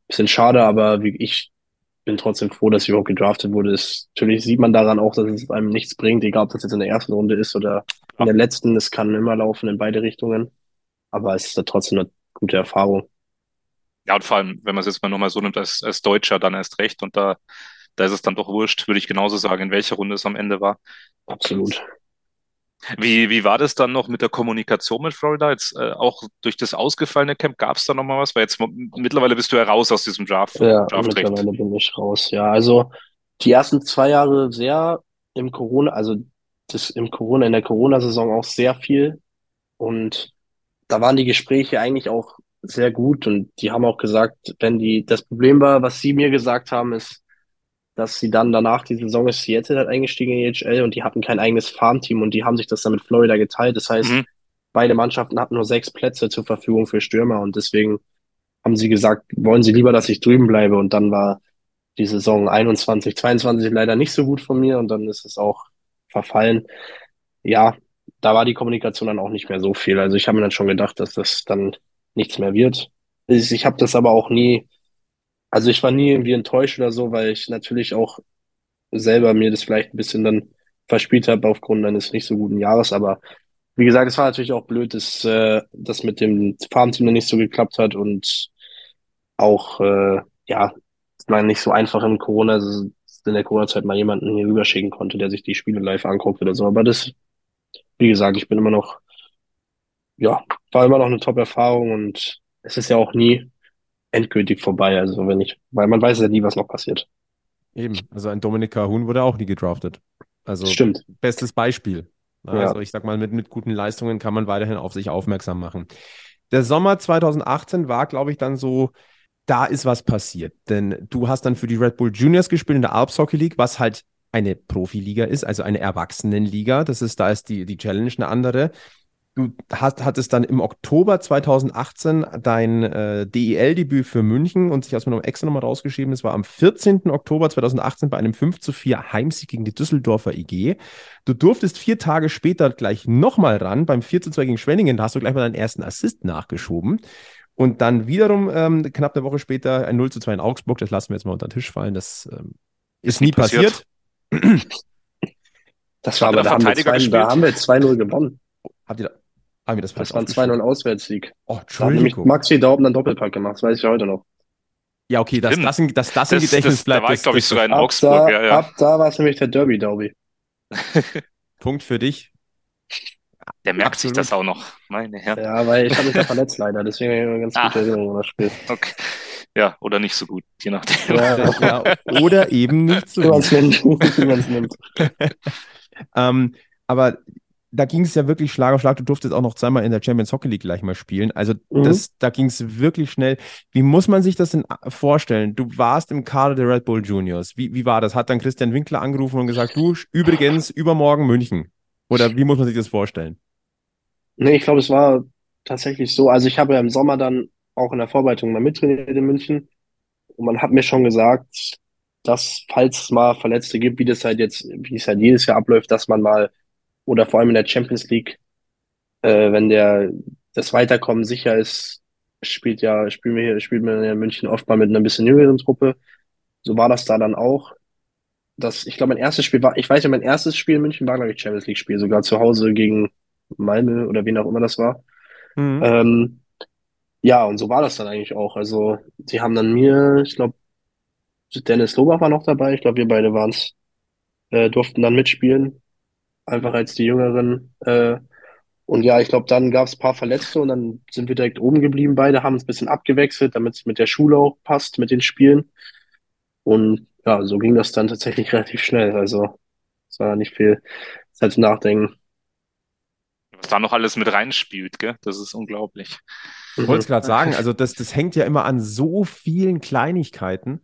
bisschen schade, aber wie ich bin trotzdem froh, dass ich überhaupt gedraftet wurde. Ist, natürlich sieht man daran auch, dass es einem nichts bringt, egal ob das jetzt in der ersten Runde ist oder in der letzten. Es kann immer laufen in beide Richtungen. Aber es ist trotzdem eine gute Erfahrung. Ja, und vor allem, wenn man es jetzt mal nochmal so nimmt, als, als Deutscher dann erst recht. Und da, da ist es dann doch wurscht, würde ich genauso sagen, in welcher Runde es am Ende war. Absolut. Wie, wie war das dann noch mit der Kommunikation mit Florida? Jetzt äh, auch durch das ausgefallene Camp gab es da noch mal was? Weil jetzt mittlerweile bist du ja raus aus diesem Draft. Ja, Draft mittlerweile bin ich raus. Ja, also die ersten zwei Jahre sehr im Corona, also das im Corona, in der Corona-Saison auch sehr viel. Und da waren die Gespräche eigentlich auch sehr gut und die haben auch gesagt, wenn die, das Problem war, was sie mir gesagt haben, ist, dass sie dann danach die Saison ist Seattle halt eingestiegen in die HL und die hatten kein eigenes Farmteam und die haben sich das dann mit Florida geteilt. Das heißt, mhm. beide Mannschaften hatten nur sechs Plätze zur Verfügung für Stürmer und deswegen haben sie gesagt, wollen sie lieber, dass ich drüben bleibe und dann war die Saison 21, 22 leider nicht so gut von mir und dann ist es auch verfallen. Ja, da war die Kommunikation dann auch nicht mehr so viel. Also ich habe mir dann schon gedacht, dass das dann nichts mehr wird. Ich habe das aber auch nie also ich war nie irgendwie enttäuscht oder so, weil ich natürlich auch selber mir das vielleicht ein bisschen dann verspielt habe aufgrund eines nicht so guten Jahres. Aber wie gesagt, es war natürlich auch blöd, dass äh, das mit dem Farmteam nicht so geklappt hat und auch, äh, ja, man nicht so einfach in Corona, also in der Corona-Zeit mal jemanden hier rüberschicken konnte, der sich die Spiele live anguckt oder so. Aber das, wie gesagt, ich bin immer noch, ja, war immer noch eine Top-Erfahrung und es ist ja auch nie endgültig vorbei. Also wenn ich, weil man weiß ja nie, was noch passiert. Eben, also ein Dominika Huhn wurde auch nie gedraftet. Also Stimmt. bestes Beispiel. Also ja. ich sag mal, mit, mit guten Leistungen kann man weiterhin auf sich aufmerksam machen. Der Sommer 2018 war, glaube ich, dann so, da ist was passiert. Denn du hast dann für die Red Bull Juniors gespielt in der Alps Hockey League, was halt eine Profiliga ist, also eine Erwachsenenliga. Das ist, da ist die, die Challenge eine andere. Du hast, hattest dann im Oktober 2018 dein äh, DEL-Debüt für München und sich aus meinem extra nochmal rausgeschrieben. Das war am 14. Oktober 2018 bei einem 5 zu 4 Heimsieg gegen die Düsseldorfer IG. Du durftest vier Tage später gleich nochmal ran. Beim 4 zu 2 gegen Schwenningen da hast du gleich mal deinen ersten Assist nachgeschoben. Und dann wiederum ähm, knapp eine Woche später ein 0 zu 2 in Augsburg. Das lassen wir jetzt mal unter den Tisch fallen. Das ähm, ist, ist nie passiert. passiert. Das war aber, da haben, wir zwei, da haben wir 2-0 gewonnen. Habt ihr da, haben wir das Das war ein 2-0 Auswärtssieg. Oh, Entschuldigung. Da Maxi Dauben einen Doppelpack gemacht, das weiß ich heute noch. Ja, okay, dass das, in, dass das, das im Gedächtnis das, bleibt. Da war ich, glaube ich, sogar in Augsburg. Da, ja, ja. Ab da war es nämlich der Derby-Derby. [LAUGHS] Punkt für dich. Der merkt Absolut. sich das auch noch, meine Herren. Ja, weil ich habe mich [LAUGHS] ja verletzt leider, deswegen habe ich eine ganz gute ah. Erinnerung an das Spiel. Okay. Ja, oder nicht so gut, je nachdem. Ja, ja, oder eben nicht so [LAUGHS] gut. Wie man es nimmt. [LAUGHS] ähm, aber da ging es ja wirklich Schlag auf Schlag. Du durftest auch noch zweimal in der Champions Hockey League gleich mal spielen. Also mhm. das, da ging es wirklich schnell. Wie muss man sich das denn vorstellen? Du warst im Kader der Red Bull Juniors. Wie, wie war das? Hat dann Christian Winkler angerufen und gesagt, du, übrigens, übermorgen München. Oder wie muss man sich das vorstellen? Nee, ich glaube, es war tatsächlich so. Also ich habe ja im Sommer dann auch in der Vorbereitung mal mittrainiert in München. Und man hat mir schon gesagt, dass falls es mal Verletzte gibt, wie das halt jetzt, wie es halt jedes Jahr abläuft, dass man mal oder vor allem in der Champions League, äh, wenn der das Weiterkommen sicher ist, spielt ja, spielen wir hier, spielt man in München oft mal mit einer bisschen jüngeren Truppe. So war das da dann auch. Dass ich glaube, mein erstes Spiel war, ich weiß ja, mein erstes Spiel in München war, glaube ich, Champions League-Spiel, sogar zu Hause gegen Malmö oder wen auch immer das war. Mhm. Ähm, ja, und so war das dann eigentlich auch. Also, sie haben dann mir, ich glaube, Dennis Lobach war noch dabei. Ich glaube, wir beide waren's, äh, durften dann mitspielen. Einfach als die Jüngeren. Äh, und ja, ich glaube, dann gab es ein paar Verletzte und dann sind wir direkt oben geblieben. Beide haben es ein bisschen abgewechselt, damit es mit der Schule auch passt, mit den Spielen. Und ja, so ging das dann tatsächlich relativ schnell. Also, es war nicht viel Zeit zu nachdenken. Was da noch alles mit reinspielt, gell? Das ist unglaublich. Ich wollte es gerade sagen, also das, das hängt ja immer an so vielen Kleinigkeiten,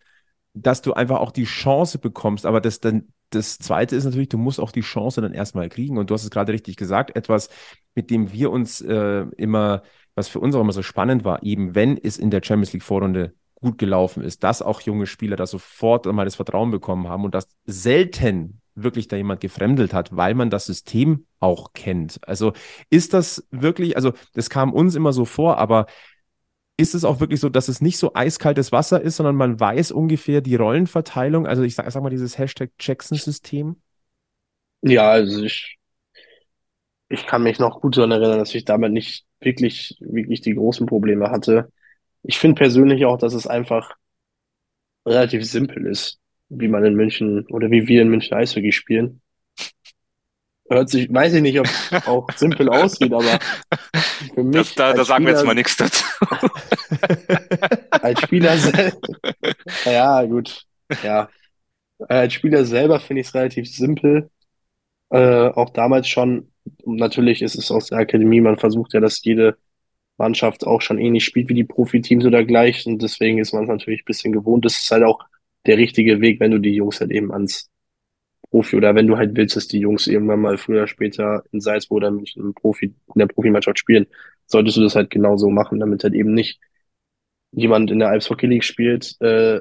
dass du einfach auch die Chance bekommst. Aber das dann, das Zweite ist natürlich, du musst auch die Chance dann erstmal kriegen. Und du hast es gerade richtig gesagt, etwas, mit dem wir uns äh, immer, was für uns auch immer so spannend war, eben wenn es in der Champions League Vorrunde gut gelaufen ist, dass auch junge Spieler da sofort mal das Vertrauen bekommen haben und dass selten wirklich da jemand gefremdelt hat, weil man das System auch kennt. Also ist das wirklich, also das kam uns immer so vor, aber ist es auch wirklich so, dass es nicht so eiskaltes Wasser ist, sondern man weiß ungefähr die Rollenverteilung? Also ich sag, sag mal dieses Hashtag Jackson-System. Ja, also ich, ich kann mich noch gut daran erinnern, dass ich damit nicht wirklich, wirklich die großen Probleme hatte. Ich finde persönlich auch, dass es einfach relativ simpel ist, wie man in München oder wie wir in München Eishockey spielen. Hört sich, weiß ich nicht, ob es auch [LAUGHS] simpel aussieht, aber für mich Das, da, da sagen wir jetzt Spieler, mal nichts dazu. als Spieler selbst, [LAUGHS] ja, gut, ja. Als Spieler selber finde ich es relativ simpel. Äh, auch damals schon. Natürlich ist es aus der Akademie, man versucht ja, dass jede Mannschaft auch schon ähnlich spielt wie die Profiteams oder gleich. Und deswegen ist man es natürlich ein bisschen gewohnt. Das ist halt auch der richtige Weg, wenn du die Jungs halt eben ans Profi oder wenn du halt willst, dass die Jungs irgendwann mal früher oder später in Salzburg oder München Profi, in der Profimannschaft spielen, solltest du das halt genauso machen, damit halt eben nicht jemand in der Alps Hockey League spielt äh,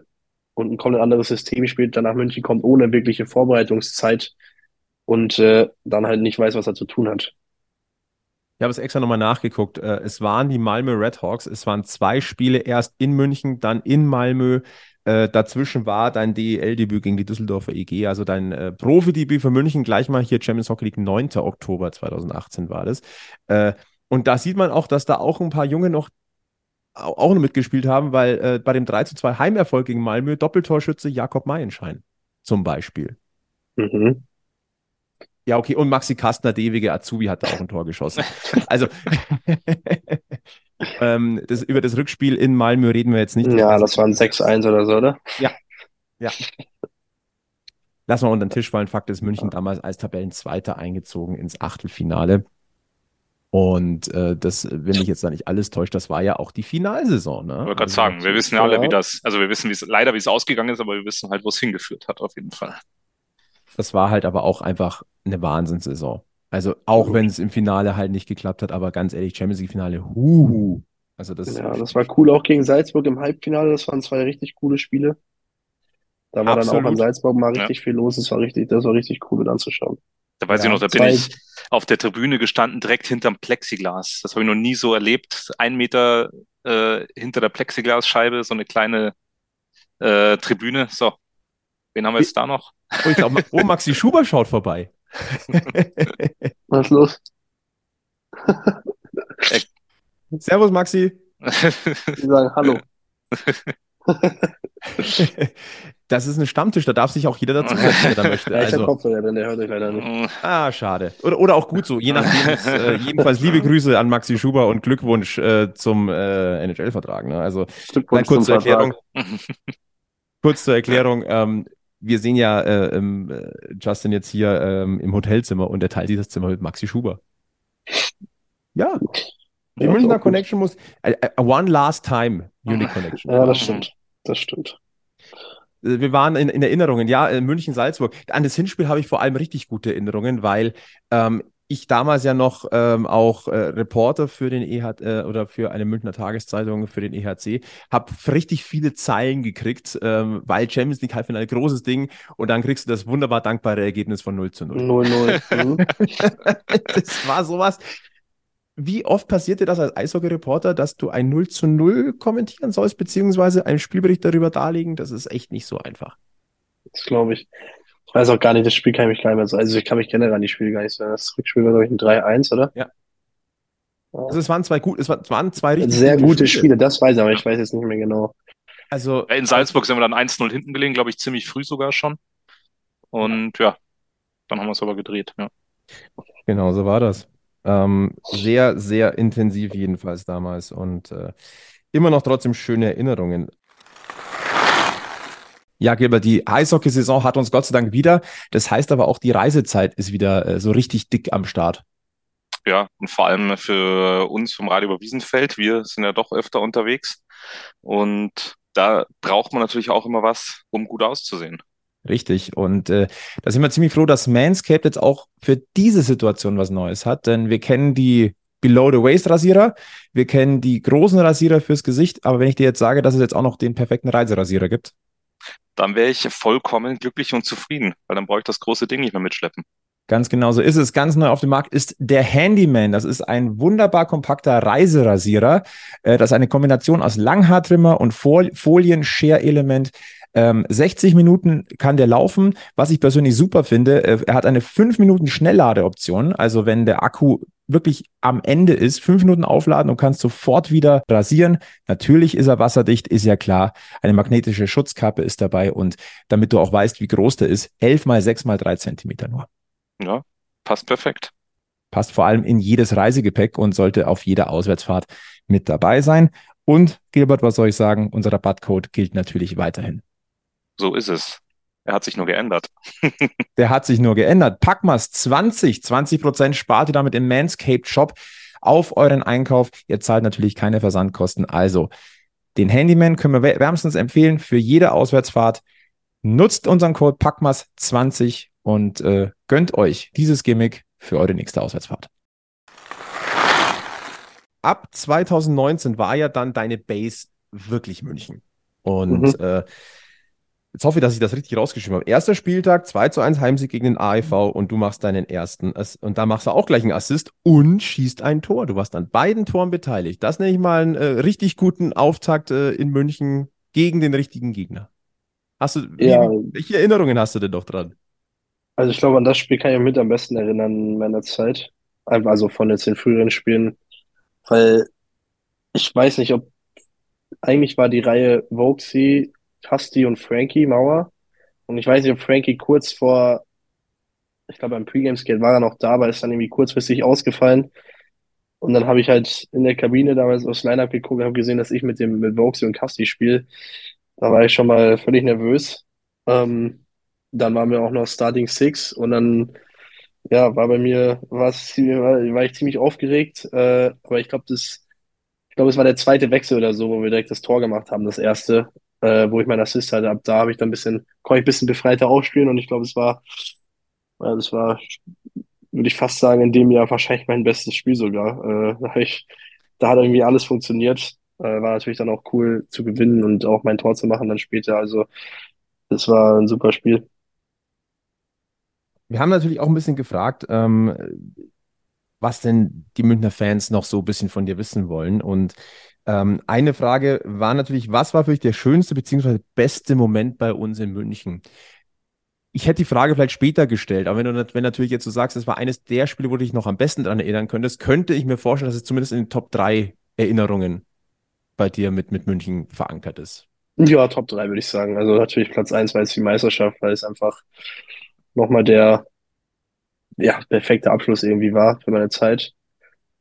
und ein komplett anderes System spielt, dann nach München kommt ohne wirkliche Vorbereitungszeit und äh, dann halt nicht weiß, was er zu tun hat. Ich habe es extra nochmal nachgeguckt. Äh, Es waren die Malmö Redhawks. Es waren zwei Spiele, erst in München, dann in Malmö. Äh, dazwischen war dein DEL-Debüt gegen die Düsseldorfer EG, also dein äh, Profidebüt für München, gleich mal hier Champions Hockey League, 9. Oktober 2018 war das. Äh, und da sieht man auch, dass da auch ein paar Junge noch au- auch noch mitgespielt haben, weil bei dem 3 zu 2 Heimerfolg gegen Malmö Doppeltorschütze Jakob Meilenschein zum Beispiel. Mhm. Ja, okay, und Maxi Kastner, der ewige Azubi, hat da auch ein Tor geschossen. Also, [LAUGHS] ähm, das, über das Rückspiel in Malmö reden wir jetzt nicht. Ja, das waren 6-1 oder so, oder? Ja. Lass mal unter den Tisch fallen. Fakt ist, München damals als Tabellenzweiter eingezogen ins Achtelfinale. Und äh, das, wenn mich jetzt da nicht alles täuscht, das war ja auch die Finalsaison. Ne? Ich wollte gerade Also, sagen, wir wissen ja alle, Ja. wie das, also wir wissen, wie es leider, wie es ausgegangen ist, aber wir wissen halt, wo es hingeführt hat, auf jeden Fall. Das war halt aber auch einfach eine Wahnsinnssaison. Also auch wenn es im Finale halt nicht geklappt hat, aber ganz ehrlich, Champions League Finale, huhu. Also das, Ja, das war cool auch gegen Salzburg im Halbfinale. Das waren zwei richtig coole Spiele. Da war dann auch Absolut. an Salzburg mal Ja. richtig viel los. Das war richtig, das war richtig cool mit anzuschauen. Da weiß Ja, ich noch, da bin ich auf der Tribüne gestanden, direkt hinterm Plexiglas. Das habe ich noch nie so erlebt. Ein Meter äh, hinter der Plexiglasscheibe, so eine kleine äh, Tribüne. So, wen haben wir jetzt da noch? Oh, ich glaube, oh, Maxi Schuber schaut vorbei. [LAUGHS] Was ist los? Servus, Maxi. [LAUGHS] Die sagen Hallo. [LAUGHS] Das ist ein Stammtisch, da darf sich auch jeder dazu setzen, der da möchte. Ja, ich Also, Kopfhörer, denn der hört euch leider nicht. ah, schade. Oder, oder auch gut so, je nachdem. äh, jedenfalls liebe Grüße an Maxi Schuber und Glückwunsch äh, zum äh, NHL-Vertrag. Ne? Also, kurz zur. Erklärung. Kurz zur Erklärung. Ähm, wir sehen ja äh, ähm, äh, Justin jetzt hier ähm, im Hotelzimmer und er teilt dieses Zimmer mit Maxi Schuber. Ja, die Ja, Münchner. Connection muss. äh, äh, one last time, Unique Connection. Ja, das stimmt. Das stimmt. Äh, Wir waren in, in Erinnerungen, ja, München-Salzburg. An das Hinspiel habe ich vor allem richtig gute Erinnerungen, weil ähm, ich damals ja noch ähm, auch äh, Reporter für den EH äh, oder für eine Münchner Tageszeitung für den EHC, habe richtig viele Zeilen gekriegt, ähm, weil Champions League Halbfinale großes Ding und dann kriegst du das wunderbar dankbare Ergebnis von 0 zu 0. 0-0. [LAUGHS] Mhm. [LAUGHS] das war sowas. Wie oft passiert dir das als Eishockey-Reporter, dass du ein 0 zu 0 kommentieren sollst, beziehungsweise einen Spielbericht darüber darlegen? Das ist echt nicht so einfach. Das glaube ich. Ich weiß auch gar nicht, das Spiel kann ich mich gar nicht mehr so, also ich kann mich generell an die Spiele gar nicht so, das Rückspiel war, glaube ich, ein 3-1, oder? Ja. Also es waren zwei gut, es waren zwei richtig Sehr gute Spiele, das weiß ich, aber ich weiß jetzt nicht mehr genau. Also In Salzburg sind wir dann 1-0 hinten gelegen, glaube ich, ziemlich früh sogar schon. Und ja, dann haben wir es aber gedreht. Ja. Genau, so war das. Ähm, sehr, sehr intensiv jedenfalls damals und äh, immer noch trotzdem schöne Erinnerungen. Ja, Gilbert, die Eishockeysaison hat uns Gott sei Dank wieder. Das heißt aber auch, die Reisezeit ist wieder äh, so richtig dick am Start. Ja, und vor allem für uns vom Radio über Wiesenfeld. Wir sind ja doch öfter unterwegs. Und da braucht man natürlich auch immer was, um gut auszusehen. Richtig. Und äh, da sind wir ziemlich froh, dass Manscaped jetzt auch für diese Situation was Neues hat, denn wir kennen die Below-the-Waist-Rasierer, wir kennen die großen Rasierer fürs Gesicht, aber wenn ich dir jetzt sage, dass es jetzt auch noch den perfekten Reiserasierer gibt, Dann wäre ich vollkommen glücklich und zufrieden, weil dann brauche ich das große Ding nicht mehr mitschleppen. Ganz genau so ist es. Ganz neu auf dem Markt ist der Handyman. Das ist ein wunderbar kompakter Reiserasierer. Äh, Das ist eine Kombination aus Langhaartrimmer und Fol Folien-Share-Element. Ähm, 60 Minuten kann der laufen. Was ich persönlich super finde, äh, er hat eine 5 Minuten Schnellladeoption. Also wenn der Akku wirklich am Ende ist, 5 Minuten aufladen und kannst sofort wieder rasieren. Natürlich ist er wasserdicht, ist ja klar. Eine magnetische Schutzkappe ist dabei und damit du auch weißt, wie groß der ist, 11 mal 6 mal 3 Zentimeter nur. Ja, passt perfekt. passt vor allem in jedes Reisegepäck und sollte auf jeder Auswärtsfahrt mit dabei sein. Und Gilbert, was soll ich sagen? Unser Rabattcode gilt natürlich weiterhin. So ist es. Er hat sich nur geändert. [LAUGHS] Der hat sich nur geändert. Packmas 20, 20 Prozent spart ihr damit im Manscaped Shop auf euren Einkauf. Ihr zahlt natürlich keine Versandkosten. Also den Handyman können wir wär- wärmstens empfehlen für jede Auswärtsfahrt. Nutzt unseren Code Packmas 20 und äh, gönnt euch dieses Gimmick für eure nächste Auswärtsfahrt. Ab 2019 war ja dann deine Base wirklich München. Und Mhm. äh, jetzt hoffe ich, dass ich das richtig rausgeschrieben habe. Erster Spieltag, 2 zu 1 Heimsieg gegen den AEV und du machst deinen ersten. Und da machst du auch gleich einen Assist und schießt ein Tor. Du warst an beiden Toren beteiligt. Das nenne ich mal einen äh, richtig guten Auftakt äh, in München gegen den richtigen Gegner. Hast du, Ja. welche Erinnerungen hast du denn noch dran? Also ich glaube, an das Spiel kann ich mich mit am besten erinnern in meiner Zeit. Einfach also von jetzt den früheren Spielen. Weil ich weiß nicht, ob eigentlich war die Reihe Vokesy, Casti und Frankie Mauer. Und ich weiß nicht, ob Frankie kurz vor, ich glaube beim Pre-Game-Skate war er noch da, aber ist dann irgendwie kurzfristig ausgefallen. Und dann habe ich halt in der Kabine damals aufs Line-Up geguckt und habe gesehen, dass ich mit dem mit Vokesy und Casti spiele. Da war ich schon mal völlig nervös. Ähm, dann waren wir auch noch Starting Six und dann ja, war bei mir, war, war ich ziemlich aufgeregt, äh, aber ich glaube, das, ich glaube, es war der zweite Wechsel oder so, wo wir direkt das Tor gemacht haben, das erste, äh, wo ich meinen Assist hatte. Ab da habe ich dann ein bisschen, konnte ich ein bisschen befreiter aufspielen und ich glaube, es war, ja, das war, würde ich fast sagen, in dem Jahr wahrscheinlich mein bestes Spiel sogar. Äh, da [LAUGHS] ich, da hat irgendwie alles funktioniert. Äh, war natürlich dann auch cool zu gewinnen und auch mein Tor zu machen dann später. Also, das war ein super Spiel. Wir haben natürlich auch ein bisschen gefragt, ähm, was denn die Münchner Fans noch so ein bisschen von dir wissen wollen. Und ähm, eine Frage war natürlich, was war für dich der schönste bzw. beste Moment bei uns in München? Ich hätte die Frage vielleicht später gestellt, aber wenn du wenn natürlich jetzt so sagst, es war eines der Spiele, wo du dich noch am besten daran erinnern könntest, könnte ich mir vorstellen, dass es zumindest in den Top 3 Erinnerungen bei dir mit, mit München verankert ist. Ja, Top 3 würde ich sagen. Also natürlich Platz 1 war jetzt die Meisterschaft, weil es einfach nochmal der ja, perfekte Abschluss irgendwie war für meine Zeit.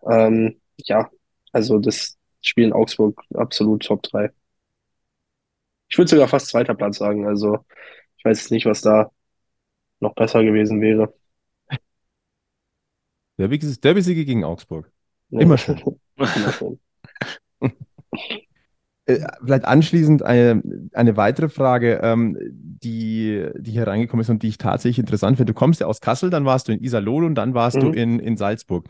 Ähm, ja, also das Spiel in Augsburg absolut Top 3. Ich würde sogar fast zweiter Platz sagen. Also ich weiß nicht, was da noch besser gewesen wäre. Derby- Derby-Siege gegen Augsburg. Immer schön. [LAUGHS] Immer schön. Äh, Vielleicht anschließend eine, eine weitere Frage, ähm, die, die hier reingekommen ist und die ich tatsächlich interessant finde. Du kommst ja aus Kassel, dann warst du in Iserlohn und dann warst du Mhm. in, in Salzburg.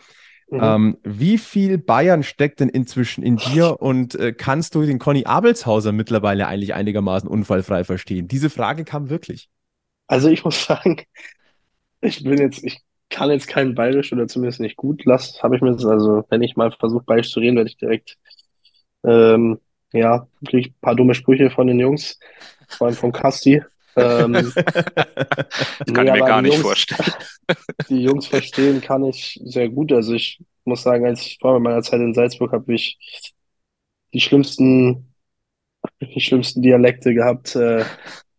Mhm. Ähm, wie viel Bayern steckt denn inzwischen in dir und äh, kannst du den Conny Abelshauser mittlerweile eigentlich einigermaßen unfallfrei verstehen? Diese Frage kam wirklich. Also ich muss [LAUGHS] sagen, ich bin jetzt, ich kann jetzt kein Bayerisch oder zumindest nicht gut. Lass, habe ich mir, also wenn ich mal versuche, Bayerisch zu reden, werde ich direkt, ähm, ja, kriege ich ein paar dumme Sprüche von den Jungs, vor allem von Casti. Ähm, [LAUGHS] Das kann nee, ich mir gar nicht Jungs- vorstellen. [LAUGHS] Die Jungs verstehen kann ich sehr gut. Also ich muss sagen, als ich vor meiner Zeit in Salzburg habe ich die schlimmsten, die schlimmsten Dialekte gehabt. Äh,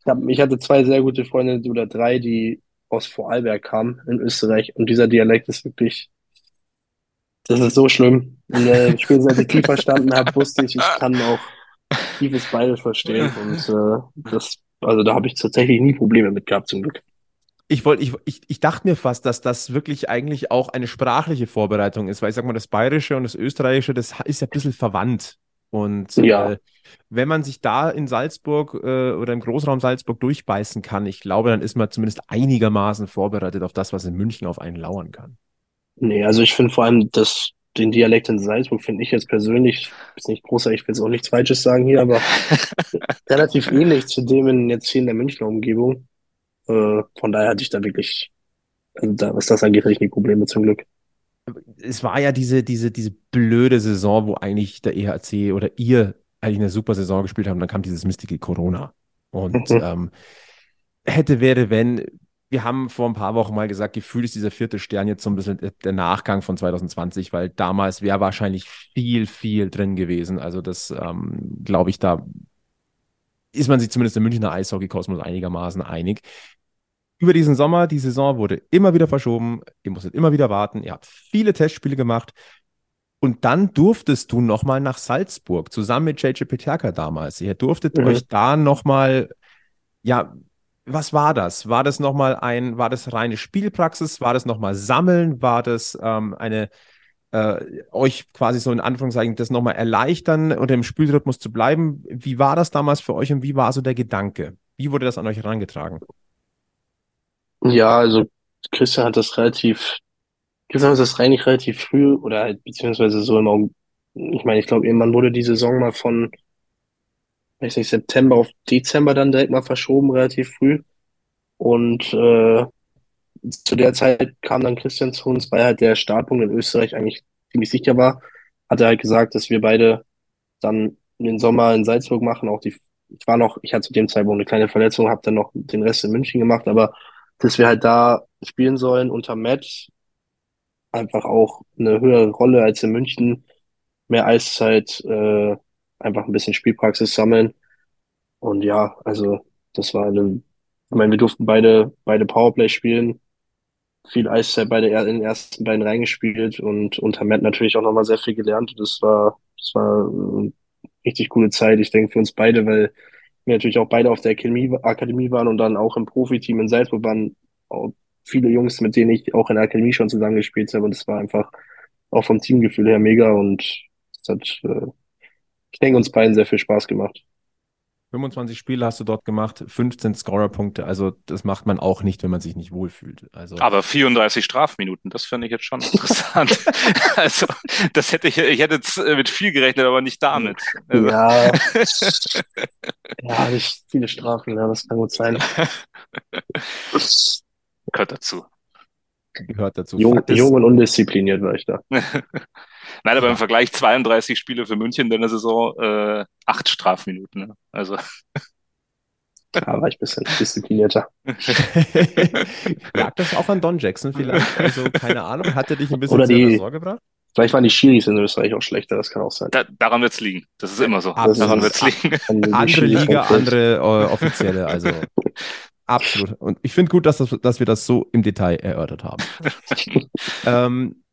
Ich, hab, ich hatte zwei sehr gute Freunde oder drei, die aus Vorarlberg kamen in Österreich. Und dieser Dialekt ist wirklich, das ist so schlimm. Und äh, spätestens als ich die [LAUGHS] verstanden habe, wusste ich, ich kann auch tiefes Bayerisch verstehen. Und äh, das, also da habe ich tatsächlich nie Probleme mit gehabt, zum Glück. Ich wollte, ich, ich, ich dachte mir fast, dass das wirklich eigentlich auch eine sprachliche Vorbereitung ist, weil ich sag mal, das Bayerische und das Österreichische, das ist ja ein bisschen verwandt. Und Ja. äh, wenn man sich da in Salzburg äh, oder im Großraum Salzburg durchbeißen kann, ich glaube, dann ist man zumindest einigermaßen vorbereitet auf das, was in München auf einen lauern kann. Nee, also ich finde vor allem das, den Dialekt in Salzburg finde ich jetzt persönlich, ist nicht großartig, ich will jetzt auch nichts Falsches sagen hier, aber [LAUGHS] relativ ähnlich zu dem in, jetzt hier in der Münchner Umgebung. Äh, von daher hatte ich da wirklich, also da, was das angeht, hatte ich nie Probleme zum Glück. es war ja diese, diese, diese blöde Saison, wo eigentlich der EHC oder ihr eigentlich eine super Saison gespielt haben. Dann kam dieses mistige Corona. Und Mhm. ähm, hätte, wäre, wenn. Wir haben vor ein paar Wochen mal gesagt, gefühlt ist dieser vierte Stern jetzt so ein bisschen der Nachgang von 2020, weil damals wäre wahrscheinlich viel, viel drin gewesen. Also das ähm, glaube ich, da ist man sich zumindest im Münchner Eishockey-Kosmos einigermaßen einig. Über diesen Sommer, die Saison wurde immer wieder verschoben, ihr musstet immer wieder warten, ihr habt viele Testspiele gemacht und dann durftest du nochmal nach Salzburg, zusammen mit JJ Peterka damals. Ihr durftet Mhm. euch da nochmal, ja, was war das? War das nochmal ein, war das reine Spielpraxis? War das nochmal Sammeln? War das ähm, eine, äh, euch quasi so in Anführungszeichen das nochmal erleichtern oder im Spielrhythmus zu bleiben? Wie war das damals für euch und wie war so der Gedanke? Wie wurde das an euch herangetragen? Ja, also Christian hat das relativ, Christian hat das eigentlich relativ früh oder halt, beziehungsweise so im Augen, ich meine, ich glaube, irgendwann wurde die Saison mal von, weiß nicht, September auf Dezember dann direkt mal verschoben, relativ früh. Und äh, zu der Zeit kam dann Christian zu uns, weil halt der Startpunkt in Österreich eigentlich ziemlich sicher war. Hat er halt gesagt, dass wir beide dann den Sommer in Salzburg machen. Auch die, ich war noch, ich hatte zu dem Zeitpunkt eine kleine Verletzung, habe dann noch den Rest in München gemacht, aber dass wir halt da spielen sollen unter Matt, einfach auch eine höhere Rolle als in München, mehr Eiszeit, äh, einfach ein bisschen Spielpraxis sammeln. Und ja, also das war eine, ich meine, wir durften beide, beide Powerplay spielen, viel Eiszeit bei der, in den ersten beiden reingespielt und unter Matt natürlich auch nochmal sehr viel gelernt. Das war, das war eine richtig coole Zeit, ich denke, für uns beide, weil wir natürlich auch beide auf der Akademie, Akademie waren und dann auch im Profiteam in Salzburg waren auch viele Jungs, mit denen ich auch in der Akademie schon zusammengespielt habe. Und das war einfach auch vom Teamgefühl her mega und es hat, äh, ich denke, uns beiden sehr viel Spaß gemacht. 25 Spiele hast du dort gemacht, 15 Scorerpunkte. Also das macht man auch nicht, wenn man sich nicht wohlfühlt. Also Aber 34 Strafminuten, das finde ich jetzt schon [LAUGHS] interessant. [LAUGHS] also, das hätte ich, ich hätte jetzt äh, mit viel gerechnet, aber nicht damit. Also, Ja, [LAUGHS] ja, nicht viele Strafen, ja, das kann gut sein. gehört dazu. Gehört dazu. Jung, jung und undiszipliniert war ich da. [LAUGHS] Nein, aber im Vergleich 32 Spiele für München in der Saison, äh, acht Strafminuten. Ne? Also, Da war ich ein bisschen disziplinierter. [LAUGHS] lag das auch an Don Jackson vielleicht? Also keine Ahnung, hat er dich ein bisschen Oder die- Ressort gebracht? Vielleicht waren die Schiris in Österreich auch schlechter, das kann auch sein. da, daran wird's liegen. Das ist immer so. Das daran ist- wird's liegen. An die Andere Liga, andere äh, Offizielle, also [LAUGHS] absolut. Und ich finde gut, dass, das, dass wir das so im Detail erörtert haben. [LAUGHS] ähm,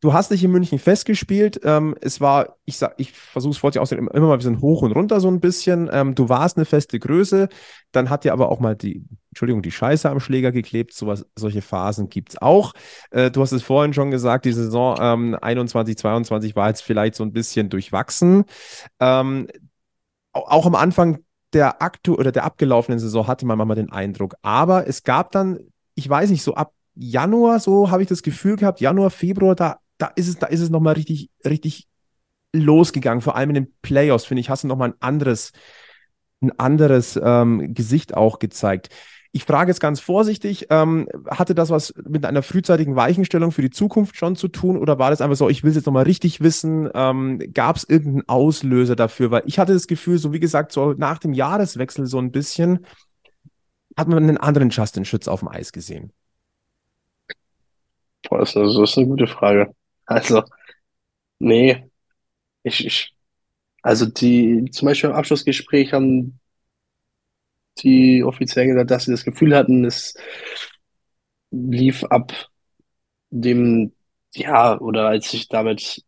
du hast dich in München festgespielt. Ähm, es war, ich sag, ich versuche es vorzustellen, immer mal ein bisschen hoch und runter so ein bisschen. Ähm, du warst eine feste Größe, dann hat dir aber auch mal die, Entschuldigung, die Scheiße am Schläger geklebt. Sowas, solche Phasen gibt es auch. Äh, du hast es vorhin schon gesagt, die Saison ähm, 21, 22 war jetzt vielleicht so ein bisschen durchwachsen. Ähm, au- auch am Anfang der aktu oder der abgelaufenen Saison hatte man manchmal den Eindruck. Aber es gab dann, ich weiß nicht, so ab Januar, so habe ich das Gefühl gehabt, Januar, Februar, da, da ist es, da ist es nochmal richtig, richtig losgegangen. Vor allem in den Playoffs, finde ich, hast du nochmal ein anderes, ein anderes ähm, Gesicht auch gezeigt. Ich frage jetzt ganz vorsichtig, ähm, hatte das was mit einer frühzeitigen Weichenstellung für die Zukunft schon zu tun oder war das einfach so, ich will es jetzt nochmal richtig wissen, ähm, gab es irgendeinen Auslöser dafür? Weil ich hatte das Gefühl, so wie gesagt, so nach dem Jahreswechsel so ein bisschen, hat man einen anderen Justin Schütz auf dem Eis gesehen? Boah, das ist eine, das ist eine gute Frage. Also, nee, ich, ich, also die, zum Beispiel im Abschlussgespräch haben die offiziell gesagt, dass sie das Gefühl hatten, es lief ab dem, ja, oder als ich damit,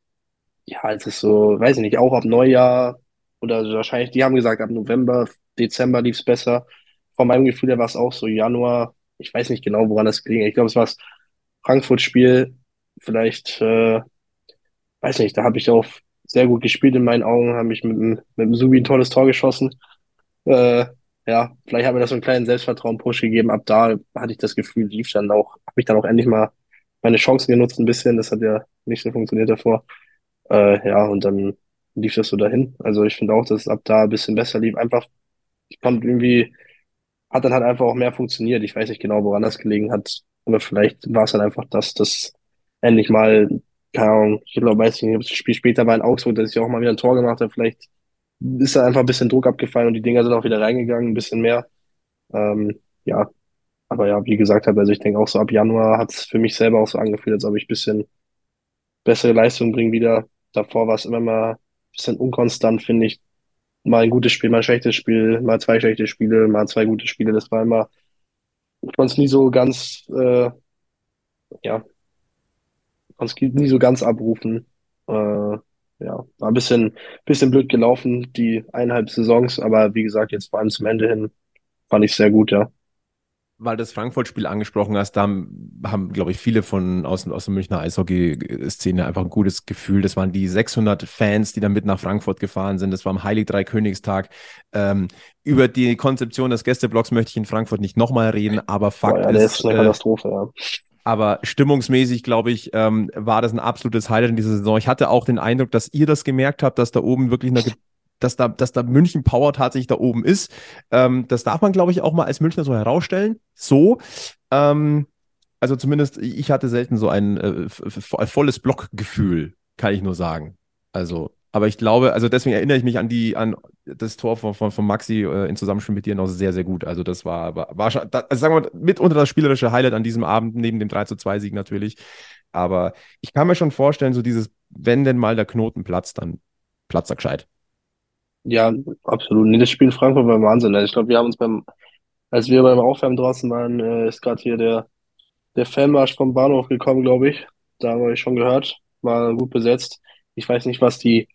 ja, als es so, weiß ich nicht, auch ab Neujahr oder wahrscheinlich, die haben gesagt, ab November, Dezember lief es besser. Von meinem Gefühl her war es auch so Januar, ich weiß nicht genau, woran das ging. Ich glaube, es war das Frankfurt-Spiel, vielleicht, äh, weiß nicht, da habe ich auch sehr gut gespielt in meinen Augen, habe ich mit, mit dem Subi ein tolles Tor geschossen. Äh, ja, vielleicht hat mir das so einen kleinen Selbstvertrauen-Push gegeben. Ab da hatte ich das Gefühl, lief dann auch, habe ich dann auch endlich mal meine Chancen genutzt ein bisschen. Das hat ja nicht so funktioniert davor. Äh, ja, und dann lief das so dahin. Also ich finde auch, dass es ab da ein bisschen besser lief. Einfach, ich konnte irgendwie, hat dann halt einfach auch mehr funktioniert. Ich weiß nicht genau, woran das gelegen hat. Aber vielleicht war es dann einfach das, dass endlich mal, keine Ahnung, ich glaube, weiß nicht, das Spiel später war in Augsburg, dass ich auch mal wieder ein Tor gemacht habe. Vielleicht ist da einfach ein bisschen Druck abgefallen und die Dinger sind auch wieder reingegangen, ein bisschen mehr. Ähm, ja, aber ja, wie gesagt also ich denke auch so ab Januar hat es für mich selber auch so angefühlt, als ob ich ein bisschen bessere Leistung bringe wieder. Davor war es immer mal ein bisschen unkonstant, finde ich. Mal ein gutes Spiel, mal ein schlechtes Spiel, mal zwei schlechte Spiele, mal zwei gute Spiele. Das war immer, ich konnte es nie so ganz, äh, ja, konnte es nie so ganz abrufen. Äh, ja, war ein bisschen, bisschen blöd gelaufen, die eineinhalb Saisons, aber wie gesagt, jetzt vor allem zum Ende hin fand ich sehr gut, ja. Weil das Frankfurt-Spiel angesprochen hast, da haben, haben glaube ich, viele von aus, aus der Münchner Eishockey-Szene einfach ein gutes Gefühl. Das waren die 600 Fans, die dann mit nach Frankfurt gefahren sind. Das war am Heilig Dreikönigstag. Ähm, über die Konzeption des Gästeblocks möchte ich in Frankfurt nicht nochmal reden, aber Fakt ja, ist, eine äh, Katastrophe, ja. Aber stimmungsmäßig, glaube ich, ähm, war das ein absolutes Highlight in dieser Saison. Ich hatte auch den Eindruck, dass ihr das gemerkt habt, dass da oben wirklich eine, dass da, dass da München Power tatsächlich da oben ist. Ähm, das darf man, glaube ich, auch mal als Münchner so herausstellen. So. Ähm, also zumindest, ich hatte selten so ein äh, volles Blockgefühl, kann ich nur sagen. Also, aber ich glaube, also deswegen erinnere ich mich an die, an das Tor von, von, von Maxi äh, in Zusammenspiel mit dir noch sehr, sehr gut. Also das war, war, war schon, da, also sagen wir mal, mitunter das spielerische Highlight an diesem Abend, neben dem 3 zu 2 Sieg natürlich. Aber ich kann mir schon vorstellen, so dieses, wenn denn mal der Knoten platzt, dann platzt er gescheit. Ja, absolut. Nee, das Spiel in Frankfurt war Wahnsinn. Also ich glaube, wir haben uns beim, als wir beim Aufwärmen draußen waren, äh, ist gerade hier der, der Fanmarsch vom Bahnhof gekommen, glaube ich. Da haben wir euch schon gehört. War gut besetzt. Ich weiß nicht, was die,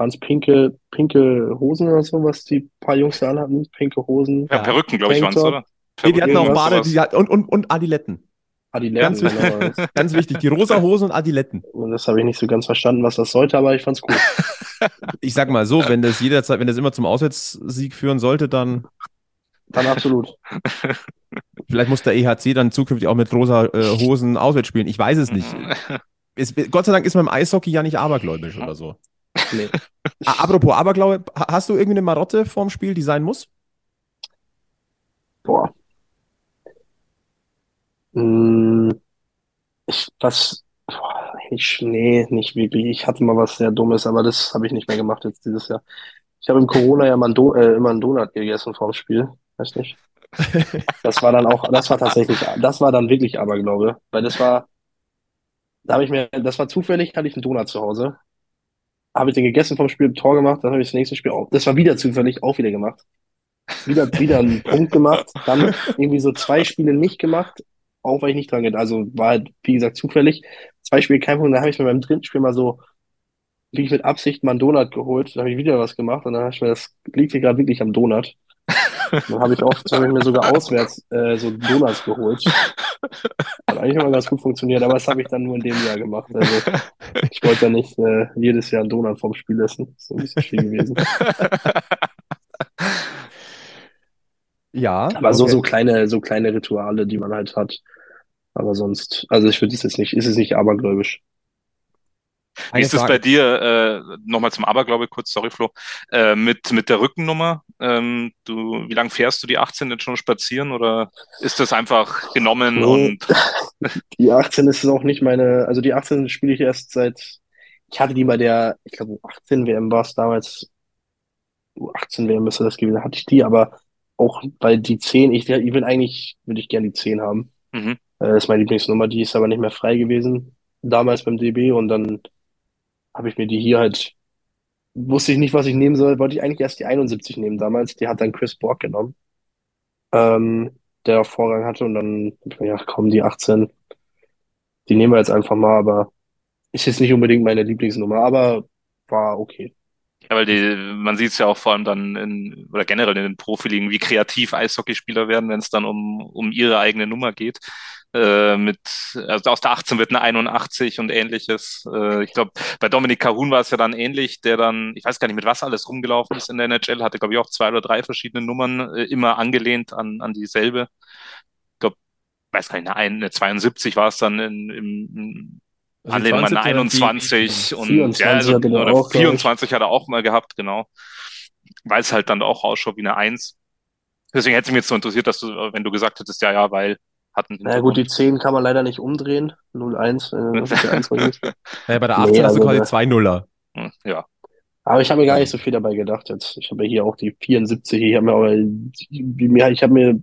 waren es pinke, pinke Hosen oder so, was die paar Jungs da anhatten? Pinke Hosen, Ja, Perücken, glaube ich, waren es, oder? Nee, die hatten auch Bade die, hat- und, und, und Adiletten. Adiletten, Ganz genau. [LAUGHS] Ganz wichtig, die rosa Hosen und Adiletten. Und das habe ich nicht so ganz verstanden, was das sollte, aber ich fand's cool. [LAUGHS] Ich sag mal so, wenn das jederzeit, wenn das immer zum Auswärtssieg führen sollte, dann Dann absolut. [LAUGHS] vielleicht muss der EHC dann zukünftig auch mit rosa äh, Hosen auswärts spielen. Ich weiß es nicht. Es, Gott sei Dank ist man im Eishockey ja nicht abergläubisch oder so. Nee. Apropos Aberglaube, ha- hast du irgendwie eine Marotte vorm Spiel, die sein muss? Boah. Hm, ich, was, boah, ich, nee, nicht wirklich. Ich hatte mal was sehr Dummes, aber das habe ich nicht mehr gemacht jetzt dieses Jahr. Ich habe im Corona ja mal äh, immer einen Donut gegessen vorm Spiel. Weiß nicht. [LAUGHS] Das war dann auch, das war tatsächlich, das war dann wirklich Aberglaube, weil das war, da habe ich mir, das war zufällig, hatte ich einen Donut zu Hause. Habe ich den gegessen vom Spiel, Tor gemacht, dann habe ich das nächste Spiel auch, das war wieder zufällig, auch wieder gemacht. Wieder, wieder einen [LAUGHS] Punkt gemacht, dann irgendwie so zwei Spiele nicht gemacht, auch weil ich nicht dran gedacht, also war halt, wie gesagt, zufällig. Zwei Spiele kein Punkt, dann habe ich mir beim dritten Spiel mal so, wie ich mit Absicht mal einen Donut geholt, dann habe ich wieder was gemacht und dann habe ich mir das, liegt hier gerade wirklich am Donut. Dann habe ich oft habe ich mir sogar auswärts äh, so Donuts geholt. Hat eigentlich immer ganz gut funktioniert, aber das habe ich dann nur in dem Jahr gemacht. Also ich wollte ja nicht äh, jedes Jahr einen Donut vorm Spiel essen. Das ist ein bisschen viel gewesen. Ja. Aber so, okay. so kleine, so kleine Rituale, die man halt hat. Aber sonst, also ich würde es jetzt nicht, ist es nicht abergläubisch. Wie ist es bei dir, äh, nochmal zum Aberglaube kurz, sorry Flo, äh, mit, mit der Rückennummer? Ähm, du, wie lange fährst du die 18 jetzt schon spazieren oder ist das einfach genommen Nee. und [LAUGHS] Die 18 ist auch nicht meine, also die 18 spiele ich erst seit, ich hatte die bei der, ich glaube U18 WM war es damals, U18 WM müsste das gewesen, hatte ich die, aber auch weil die 10, ich, ich will eigentlich, würde ich gerne die 10 haben. Mhm. Äh, Das ist meine Lieblingsnummer, die ist aber nicht mehr frei gewesen, damals beim DB und dann habe ich mir die hier halt, wusste ich nicht, was ich nehmen soll, wollte ich eigentlich erst die 71 nehmen damals, die hat dann Chris Borg genommen, ähm, der Vorrang hatte und dann, ja, komm, die 18, die nehmen wir jetzt einfach mal, aber ist jetzt nicht unbedingt meine Lieblingsnummer, aber war okay. Ja, weil die, man sieht es ja auch vor allem dann in, oder generell in den Profiligen, wie kreativ Eishockeyspieler werden, wenn es dann um, um ihre eigene Nummer geht. Äh, mit, also aus der 18 wird eine 81 und ähnliches. Äh, ich glaube, bei Dominik Kahun war es ja dann ähnlich, der dann, ich weiß gar nicht, mit was alles rumgelaufen ist in der NHL, hatte, glaube ich, auch zwei oder drei verschiedene Nummern, äh, immer angelehnt an, an dieselbe. Ich glaube, weiß gar nicht, eine, ein- eine 72 war es dann in, im, Also Anlehnung an 72 eine 21 und 24 ja, also, oder auch, glaub ich. 24 hat er auch mal gehabt, genau. Weil es halt dann auch ausschaut wie eine 1. Deswegen hätte es mich jetzt so interessiert, dass du, wenn du gesagt hättest, ja, ja, weil hatten Na gut, die 10 kann man leider nicht umdrehen, 0-1, äh, [LAUGHS] das ist der 1 Naja, bei der Nee, 18 hast du also, quasi ne. zwei Nuller. Hm, Ja, Aber ich habe mir gar nicht so viel dabei gedacht jetzt. Ich habe ja hier auch die 74. Ich habe mir aber, wie mir, ich habe mir,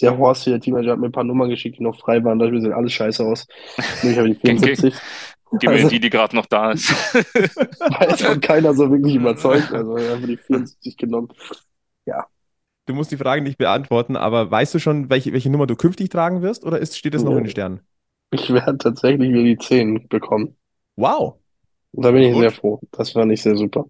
der Horst hier, der Teammanager, hat mir ein paar Nummern geschickt, die noch frei waren. Da dachte ich mir, sieht alles scheiße aus. Und ich habe die 74. gib mir Also- die, die gerade noch da ist. [LAUGHS] Jetzt von keiner so wirklich überzeugt. Also ich habe die 74 genommen. Du musst die Frage nicht beantworten, aber weißt du schon, welche, welche Nummer du künftig tragen wirst oder ist, steht es noch in den Sternen? Ich werde tatsächlich wieder die 10 bekommen. Wow. Und da bin ich Gut. sehr froh. Das fand ich sehr super.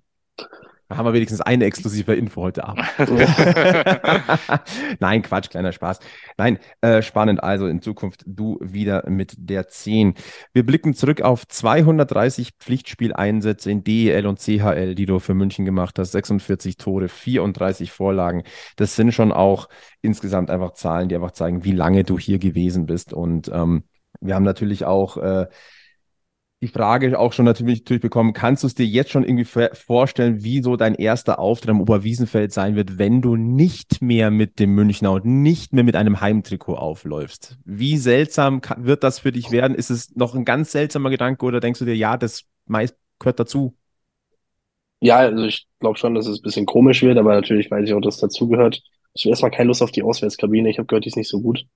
Da haben wir wenigstens eine exklusive Info heute Abend. [LAUGHS] Nein, Quatsch, kleiner Spaß. Nein, äh, spannend. Also in Zukunft du wieder mit der 10. Wir blicken zurück auf 230 Pflichtspieleinsätze in DEL und CHL, die du für München gemacht hast. 46 Tore, 34 Vorlagen. Das sind schon auch insgesamt einfach Zahlen, die einfach zeigen, wie lange du hier gewesen bist. Und ähm, wir haben natürlich auch äh, die Frage auch schon natürlich, natürlich bekommen, kannst du es dir jetzt schon irgendwie vorstellen, wie so dein erster Auftritt am Oberwiesenfeld sein wird, wenn du nicht mehr mit dem Münchner und nicht mehr mit einem Heimtrikot aufläufst? Wie seltsam kann, wird das für dich werden? Ist es noch ein ganz seltsamer Gedanke oder denkst du dir, ja, das meist gehört dazu? Ja, also ich glaube schon, dass es ein bisschen komisch wird, aber natürlich weiß ich auch, dass dazugehört. Ich habe erstmal keine Lust auf die Auswärtskabine. Ich habe gehört, die ist nicht so gut.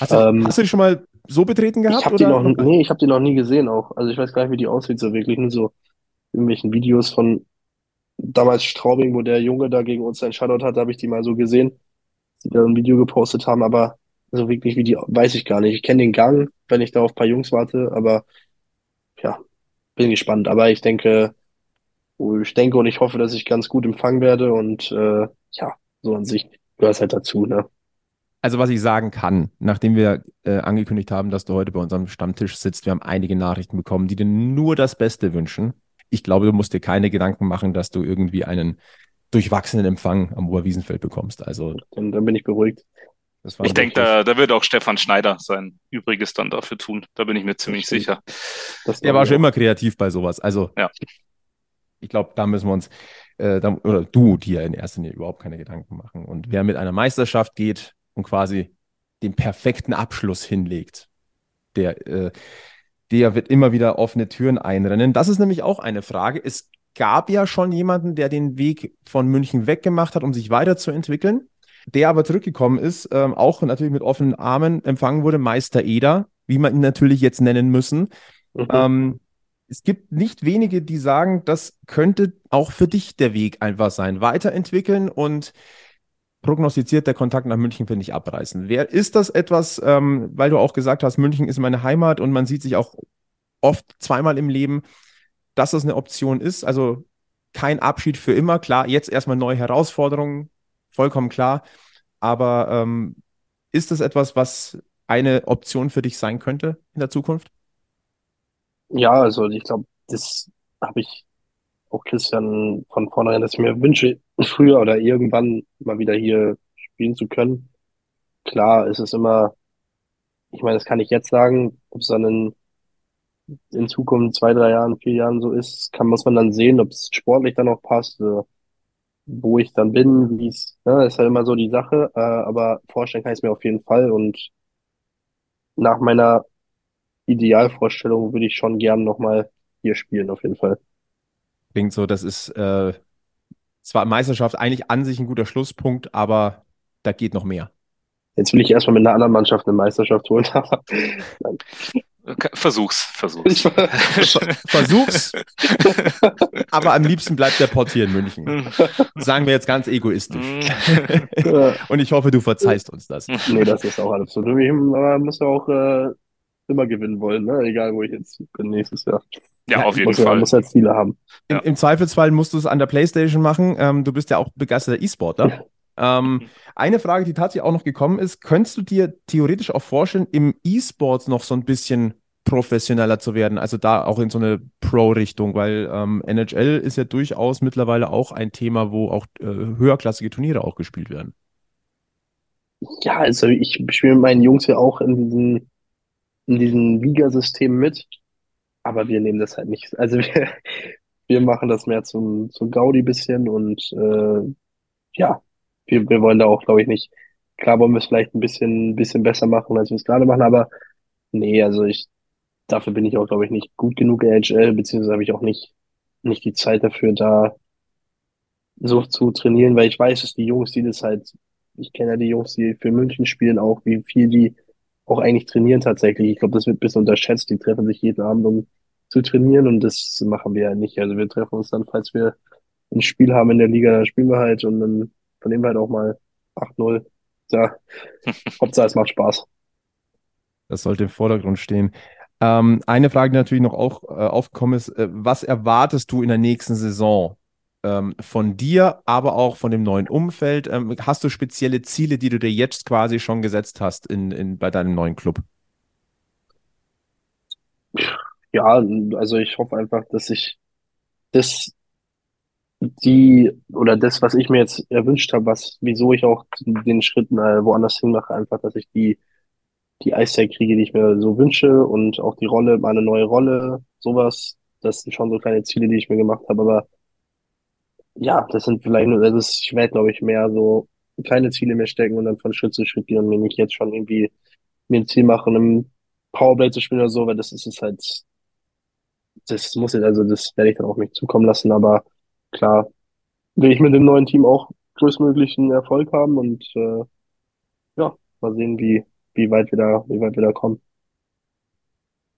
Hast du, Ähm, hast du die schon mal so betreten gehabt? Ich habe die noch, nee, ich habe die noch nie gesehen auch. Also ich weiß gar nicht, wie die aussieht, so wirklich. Nur so irgendwelchen Videos von damals Straubing, wo der Junge da gegen uns seinen Shoutout hat, habe ich die mal so gesehen, die da ein Video gepostet haben, aber so wirklich wie die, weiß ich gar nicht. Ich kenne den Gang, wenn ich da auf ein paar Jungs warte, aber ja, bin gespannt. Aber ich denke, ich denke und ich hoffe, dass ich ganz gut empfangen werde und äh, ja, so an sich gehört halt dazu, ne? Also was ich sagen kann, nachdem wir äh, angekündigt haben, dass du heute bei unserem Stammtisch sitzt, wir haben einige Nachrichten bekommen, die dir nur das Beste wünschen. Ich glaube, du musst dir keine Gedanken machen, dass du irgendwie einen durchwachsenen Empfang am Oberwiesenfeld bekommst. Also Dann, dann bin ich beruhigt. das war Ich denke, da, da wird auch Stefan Schneider sein Übriges dann dafür tun. Da bin ich mir ziemlich sicher. Das Der war schon auch. immer kreativ bei sowas. Also Ja. ich glaube, da müssen wir uns, äh, da, oder du dir in erster Linie überhaupt keine Gedanken machen. Und wer mit einer Meisterschaft geht und quasi den perfekten Abschluss hinlegt, der, äh, der wird immer wieder offene Türen einrennen. Das ist nämlich auch eine Frage. Es gab ja schon jemanden, der den Weg von München weggemacht hat, um sich weiterzuentwickeln, der aber zurückgekommen ist, ähm, auch natürlich mit offenen Armen empfangen wurde, Meister Eder, wie man ihn natürlich jetzt nennen müssen. Mhm. Ähm, es gibt nicht wenige, die sagen, das könnte auch für dich der Weg einfach sein. Weiterentwickeln und prognostiziert der Kontakt nach München wird nicht abreißen. Wer ist das etwas, ähm, weil du auch gesagt hast, München ist meine Heimat und man sieht sich auch oft zweimal im Leben, dass das eine Option ist. Also kein Abschied für immer. Klar, jetzt erstmal neue Herausforderungen, vollkommen klar. Aber ähm, ist das etwas, was eine Option für dich sein könnte in der Zukunft? Ja, also ich glaube, das habe ich auch Christian von vornherein, dass ich mir wünsche, früher oder irgendwann mal wieder hier spielen zu können. Klar, es ist immer, ich meine, das kann ich jetzt sagen, ob es dann in, in Zukunft zwei, drei Jahren, vier Jahren so ist, kann, muss man dann sehen, ob es sportlich dann auch passt, wo ich dann bin, wie es, ne, ist halt immer so die Sache, äh, aber vorstellen kann ich es mir auf jeden Fall und nach meiner Idealvorstellung würde ich schon gern nochmal hier spielen, auf jeden Fall. Klingt so, das ist äh, zwar Meisterschaft eigentlich an sich ein guter Schlusspunkt, aber da geht noch mehr? Jetzt will ich erstmal mit einer anderen Mannschaft eine Meisterschaft holen, Versuch's, versuch's. Versuch's. aber am liebsten bleibt der Pott hier in München. Sagen wir jetzt ganz egoistisch. Und ich hoffe, du verzeihst uns das. nee, das ist auch alles so. Man muss ja auch äh, immer gewinnen wollen, ne? egal wo ich jetzt bin nächstes Jahr. Ja, auf jeden muss, Fall. Muss halt Ziele haben. Im, Im, Zweifelsfall musst du es an der Playstation machen. Ähm, du bist ja auch begeisterter E-Sportler. Ähm, eine Frage, die tatsächlich auch noch gekommen ist, könntest du dir theoretisch auch vorstellen, im E-Sports noch so ein bisschen professioneller zu werden, also da auch in so eine Pro-Richtung, weil ähm, NHL ist ja durchaus mittlerweile auch ein Thema, wo auch äh, höherklassige Turniere auch gespielt werden. Ja, also ich spiele mit meinen Jungs ja auch in diesem, in diesem Ligasystem mit, aber wir nehmen das halt nicht. Also [LAUGHS] wir, wir machen das mehr zum, zum Gaudi bisschen und äh, ja, wir, wir wollen da auch, glaube ich, nicht. Klar wollen wir es vielleicht ein bisschen, bisschen besser machen, als wir es gerade machen, aber nee, also ich, dafür bin ich auch, glaube ich, nicht gut genug NHL, beziehungsweise habe ich auch nicht, nicht die Zeit dafür, da so zu trainieren, weil ich weiß, dass die Jungs, die das halt, ich kenne ja die Jungs, die für München spielen, auch, wie viel die auch eigentlich trainieren tatsächlich. Ich glaube, das wird ein bisschen unterschätzt. Die treffen sich jeden Abend, um zu trainieren und das machen wir ja nicht. Also wir treffen uns dann, falls wir ein Spiel haben in der Liga, dann spielen wir halt und dann vernehmen wir halt auch mal 8-0. Ja, [LAUGHS] Hauptsache es macht Spaß. Das sollte im Vordergrund stehen. Ähm, eine Frage, die natürlich noch auch äh, aufgekommen ist, äh, was erwartest du in der nächsten Saison ähm, von dir, aber auch von dem neuen Umfeld? Ähm, hast du spezielle Ziele, die du dir jetzt quasi schon gesetzt hast in, in, bei deinem neuen Club? Ja, also ich hoffe einfach, dass ich das die oder das, was ich mir jetzt erwünscht habe, was, wieso ich auch den Schritt äh, woanders hin mache, einfach, dass ich die, die Eiszeit kriege, die ich mir so wünsche und auch die Rolle, meine neue Rolle, sowas, das sind schon so kleine Ziele, die ich mir gemacht habe, aber ja, das sind vielleicht nur, das ist, ich werde, glaube ich, mehr so kleine Ziele mir stecken und dann von Schritt zu Schritt gehen und mir nicht jetzt schon irgendwie mir ein Ziel machen, im Powerplay zu spielen oder so, weil das ist es halt, das muss jetzt, also das werde ich dann auf mich zukommen lassen, aber klar, will ich mit dem neuen Team auch größtmöglichen Erfolg haben und äh, ja, mal sehen, wie, wie weit wir da, wie weit wir da kommen.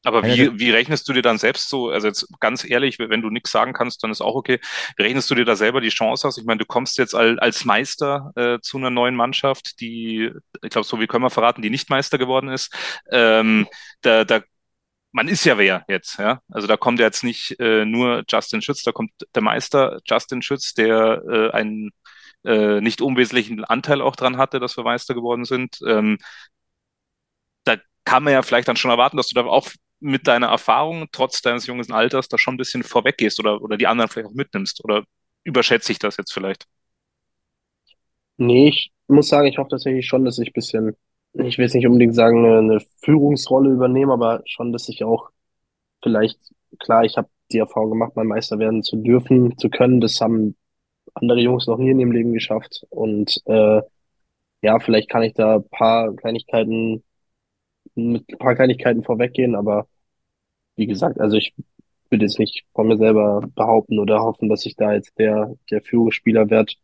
Aber wie, wie rechnest du dir dann selbst so, also jetzt ganz ehrlich, wenn du nichts sagen kannst, dann ist auch okay. Wie rechnest du dir da selber die Chance aus? Ich meine, du kommst jetzt als, als Meister äh, zu einer neuen Mannschaft, die, ich glaube, so wie können wir verraten, die nicht Meister geworden ist. Ähm, da, da man ist ja wer jetzt, ja. Also da kommt jetzt nicht äh, nur Justin Schütz, da kommt der Meister Justin Schütz, der äh, einen äh, nicht unwesentlichen Anteil auch dran hatte, dass wir Meister geworden sind. Ähm, da kann man ja vielleicht dann schon erwarten, dass du da auch mit deiner Erfahrung, trotz deines jungen Alters, da schon ein bisschen vorweggehst oder, oder die anderen vielleicht auch mitnimmst? Oder überschätze ich das jetzt vielleicht? Nee, ich muss sagen, ich hoffe tatsächlich schon, dass ich ein bisschen, ich will jetzt nicht unbedingt sagen, eine, Führungsrolle übernehme, aber schon, dass ich auch vielleicht, klar, ich habe die Erfahrung gemacht, mal Meister werden zu dürfen, zu können. Das haben andere Jungs noch nie in ihrem Leben geschafft. Und äh, ja, vielleicht kann ich da ein paar Kleinigkeiten mit ein paar Kleinigkeiten vorweggehen, aber wie gesagt, also ich würde jetzt nicht von mir selber behaupten oder hoffen, dass ich da jetzt der, der Führungsspieler werde.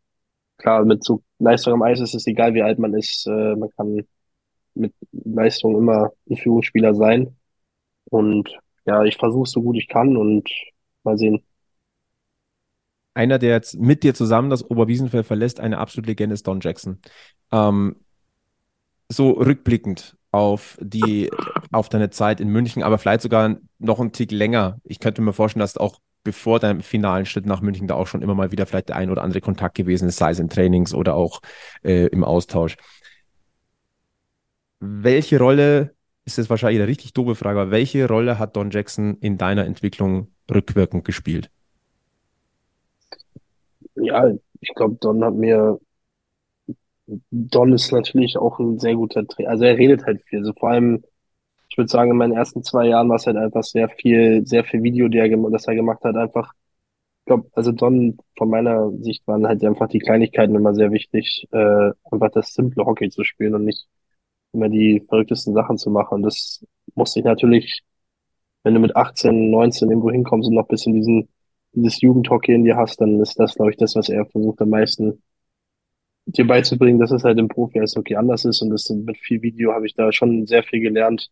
Klar, mit so Leistung am Eis ist es egal, wie alt man ist. Äh, man kann mit Leistung immer ein Führungsspieler sein. Und ja, ich versuche es so gut ich kann und mal sehen. Einer, der jetzt mit dir zusammen das Oberwiesenfeld verlässt, eine absolute Legende ist Don Jackson. Ähm, so rückblickend, auf die, auf deine Zeit in München, aber vielleicht sogar noch einen Tick länger. Ich könnte mir vorstellen, dass auch bevor deinem finalen Schritt nach München da auch schon immer mal wieder vielleicht der ein oder andere Kontakt gewesen ist, sei es in Trainings oder auch äh, im Austausch. Welche Rolle, ist jetzt wahrscheinlich eine richtig doofe Frage, aber welche Rolle hat Don Jackson in deiner Entwicklung rückwirkend gespielt? Ja, ich glaube, Don hat mir Don ist natürlich auch ein sehr guter Trainer. Also er redet halt viel. Also vor allem, ich würde sagen, in meinen ersten zwei Jahren war es halt einfach sehr viel, sehr viel Video, die er, das er gemacht hat. Einfach, ich glaube, also Don, von meiner Sicht waren halt einfach die Kleinigkeiten immer sehr wichtig, äh, einfach das simple Hockey zu spielen und nicht immer die verrücktesten Sachen zu machen. Und das musste ich natürlich, wenn du mit 18, 19 irgendwo hinkommst und noch ein bisschen diesen, dieses Jugendhockey in dir hast, dann ist das, glaube ich, das, was er versucht am meisten dir beizubringen, dass es halt im Profi-Eishockey anders ist und das mit viel Video habe ich da schon sehr viel gelernt.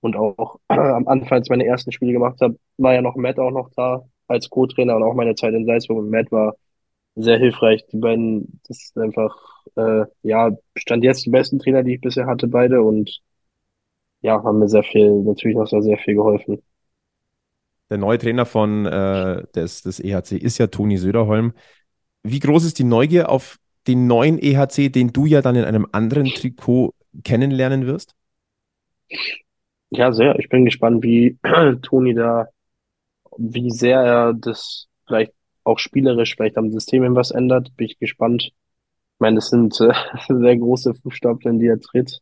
Und auch [CLEARS THROAT] am Anfang, als ich meine ersten Spiele gemacht habe, war ja noch Matt auch noch da als Co-Trainer und auch meine Zeit in Salzburg und Matt war sehr hilfreich. Die beiden, das ist einfach, äh, ja, stand jetzt die besten Trainer, die ich bisher hatte, beide und ja, haben mir sehr viel, natürlich noch sehr, sehr viel geholfen. Der neue Trainer von äh, des, des EHC ist ja Toni Söderholm. Wie groß ist die Neugier auf den neuen EHC, den du ja dann in einem anderen Trikot kennenlernen wirst? Ja, sehr. Ich bin gespannt, wie [CLEARS THROAT] Toni da, wie sehr er das vielleicht auch spielerisch vielleicht am System was ändert. Bin ich gespannt. Ich meine, das sind äh, [LAUGHS] sehr große Fußstapfen, die er tritt.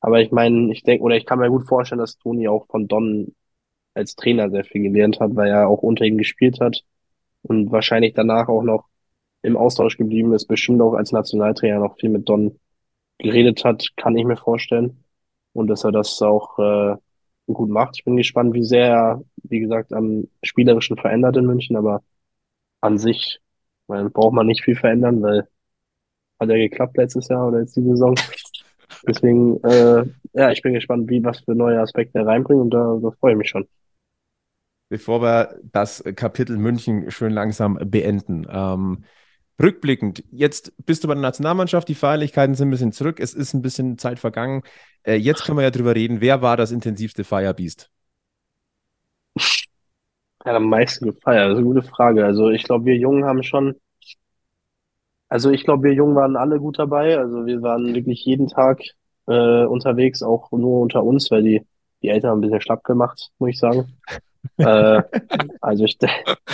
Aber ich meine, ich denke, oder ich kann mir gut vorstellen, dass Toni auch von Don als Trainer sehr viel gelernt hat, weil er auch unter ihm gespielt hat und wahrscheinlich danach auch noch im Austausch geblieben ist, bestimmt auch als Nationaltrainer noch viel mit Don geredet hat, kann ich mir vorstellen. Und dass er das auch äh, gut macht. Ich bin gespannt, wie sehr er, wie gesagt, am Spielerischen verändert in München, aber an sich man, braucht man nicht viel verändern, weil hat ja geklappt letztes Jahr oder jetzt die Saison. [LAUGHS] Deswegen, äh, ja, ich bin gespannt, wie was für neue Aspekte er reinbringt und da, da freue ich mich schon. Bevor wir das Kapitel München schön langsam beenden. Ähm, rückblickend, jetzt bist du bei der Nationalmannschaft, die Feierlichkeiten sind ein bisschen zurück, es ist ein bisschen Zeit vergangen. Äh, jetzt können wir ja drüber reden, wer war das intensivste Firebeast? [LAUGHS] Ja, am meisten gefeiert, das ist eine gute Frage. Also ich glaube, wir Jungen haben schon Also ich glaube, wir Jungen waren alle gut dabei. Also wir waren wirklich jeden Tag äh, unterwegs, auch nur unter uns, weil die, die Eltern haben ein bisschen schlapp gemacht, muss ich sagen. [LAUGHS] äh, also ich, [LAUGHS]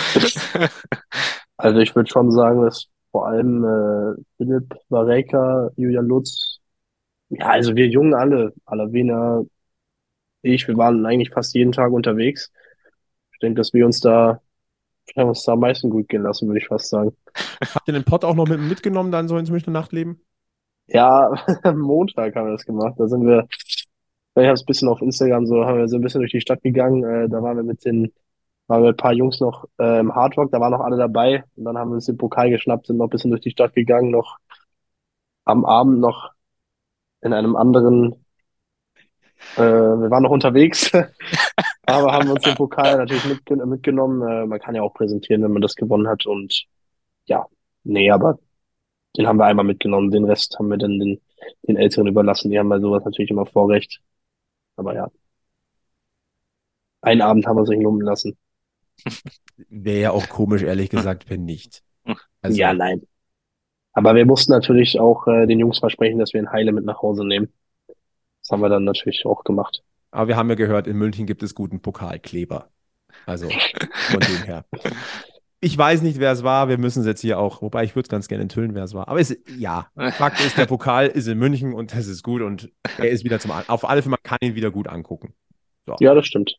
also ich würde schon sagen, dass vor allem äh, Philipp Vareka, Julian Lutz, ja, also wir Jungen alle, Alavena, ich, wir waren eigentlich fast jeden Tag unterwegs. Denke, dass wir uns da, wir haben uns da am meisten gut gehen lassen, würde ich fast sagen. Habt ihr den Pott auch noch mit, mitgenommen, dann so ins Münchner Nachtleben? Ja, [LAUGHS] am Montag haben wir das gemacht. Da sind wir, ich habe es ein bisschen auf Instagram so, haben wir so ein bisschen durch die Stadt gegangen. Äh, da waren wir mit den, waren wir ein paar Jungs noch äh, im Hardrock, da waren noch alle dabei. Und dann haben wir uns den Pokal geschnappt, sind noch ein bisschen durch die Stadt gegangen, noch am Abend noch in einem anderen, äh, wir waren noch unterwegs, [LAUGHS] aber haben uns den Pokal natürlich mitge mitgenommen. Äh, man kann ja auch präsentieren, wenn man das gewonnen hat. Und ja, nee, aber den haben wir einmal mitgenommen. Den Rest haben wir dann den, den Älteren überlassen. Die haben bei sowas natürlich immer Vorrecht. Aber ja. Einen Abend haben wir sich lumpen lassen. Wäre ja auch komisch, ehrlich gesagt, wenn nicht. Also, ja, nein. Aber wir mussten natürlich auch äh, den Jungs versprechen, dass wir einen Heile mit nach Hause nehmen. Das haben wir dann natürlich auch gemacht. Aber wir haben ja gehört, in München gibt es guten Pokalkleber. Also von dem her. Ich weiß nicht, wer es war. Wir müssen es jetzt hier auch, wobei ich würde es ganz gerne enthüllen, wer es war. Aber es, ja, Fakt ist, der Pokal ist in München und das ist gut und er ist wieder zum, auf alle Fälle, man kann ihn wieder gut angucken. So. Ja, das stimmt.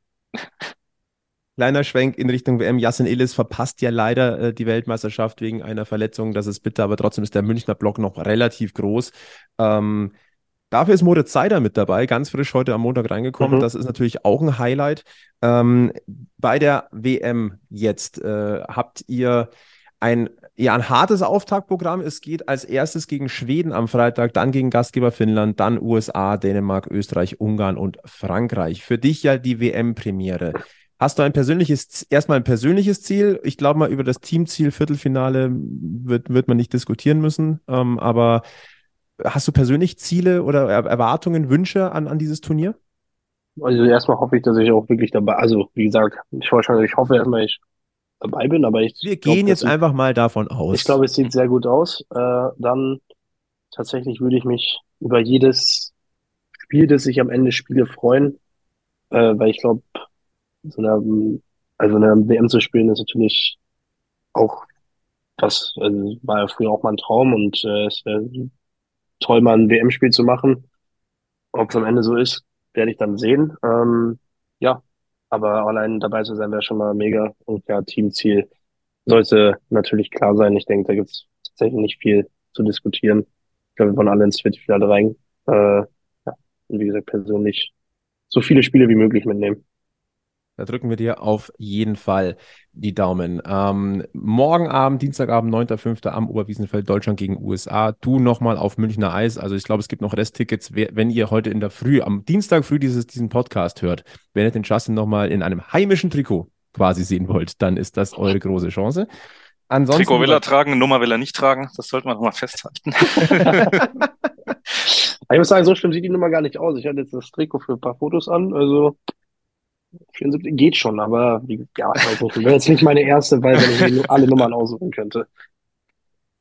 Kleiner Schwenk in Richtung WM. Yassin Illis verpasst ja leider äh, die Weltmeisterschaft wegen einer Verletzung. Das ist bitter, aber trotzdem ist der Münchner Block noch relativ groß. Ähm, Dafür ist Moritz Seider mit dabei, ganz frisch heute am Montag reingekommen. Mhm. Das ist natürlich auch ein Highlight. Ähm, bei der WM jetzt äh, habt ihr ein, ja, ein hartes Auftaktprogramm. Es geht als erstes gegen Schweden am Freitag, dann gegen Gastgeber Finnland, dann USA, Dänemark, Österreich, Ungarn und Frankreich. Für dich ja die WM-Premiere. Hast du ein persönliches, erstmal ein persönliches Ziel? Ich glaube mal, über das Teamziel Viertelfinale wird, wird man nicht diskutieren müssen. Ähm, aber Hast du persönlich Ziele oder Erwartungen, Wünsche an, an dieses Turnier? Also erstmal hoffe ich, dass ich auch wirklich dabei, also wie gesagt, ich, wahrscheinlich, ich hoffe erstmal, ich dabei bin, aber ich. Wir gehen glaub, jetzt einfach mal davon aus. Ich glaube, es sieht sehr gut aus. Äh, dann tatsächlich würde ich mich über jedes Spiel, das ich am Ende spiele, freuen, äh, weil ich glaube, so eine, also eine WM zu spielen ist natürlich auch das also war ja früher auch mal ein Traum und äh, es wäre toll, mal ein WM-Spiel zu machen. Ob es am Ende so ist, werde ich dann sehen. Ähm, ja, aber allein dabei zu sein wäre schon mal mega. Und ja, Teamziel sollte natürlich klar sein. Ich denke, da gibt es tatsächlich nicht viel zu diskutieren. Ich glaube, wir wollen alle ins Viertelfinale rein. Äh, ja, und wie gesagt, persönlich so viele Spiele wie möglich mitnehmen. Da drücken wir dir auf jeden Fall die Daumen. Ähm, morgen Abend, Dienstagabend, 9.5. am Oberwiesenfeld, Deutschland gegen USA. Du nochmal auf Münchner Eis. Also ich glaube, es gibt noch Resttickets. Wenn ihr heute in der Früh, am Dienstag früh dieses, diesen Podcast hört, wenn ihr den Justin nochmal in einem heimischen Trikot quasi sehen wollt, dann ist das eure große Chance. Ansonsten Trikot will er tragen, Nummer will er nicht tragen. Das sollte man nochmal festhalten. [LAUGHS] [LAUGHS] ich muss sagen, so schlimm sieht die Nummer gar nicht aus. Ich hatte jetzt das Trikot für ein paar Fotos an. Also 74 geht schon, aber ja, wäre jetzt nicht meine erste, weil wenn ich alle Nummern aussuchen könnte.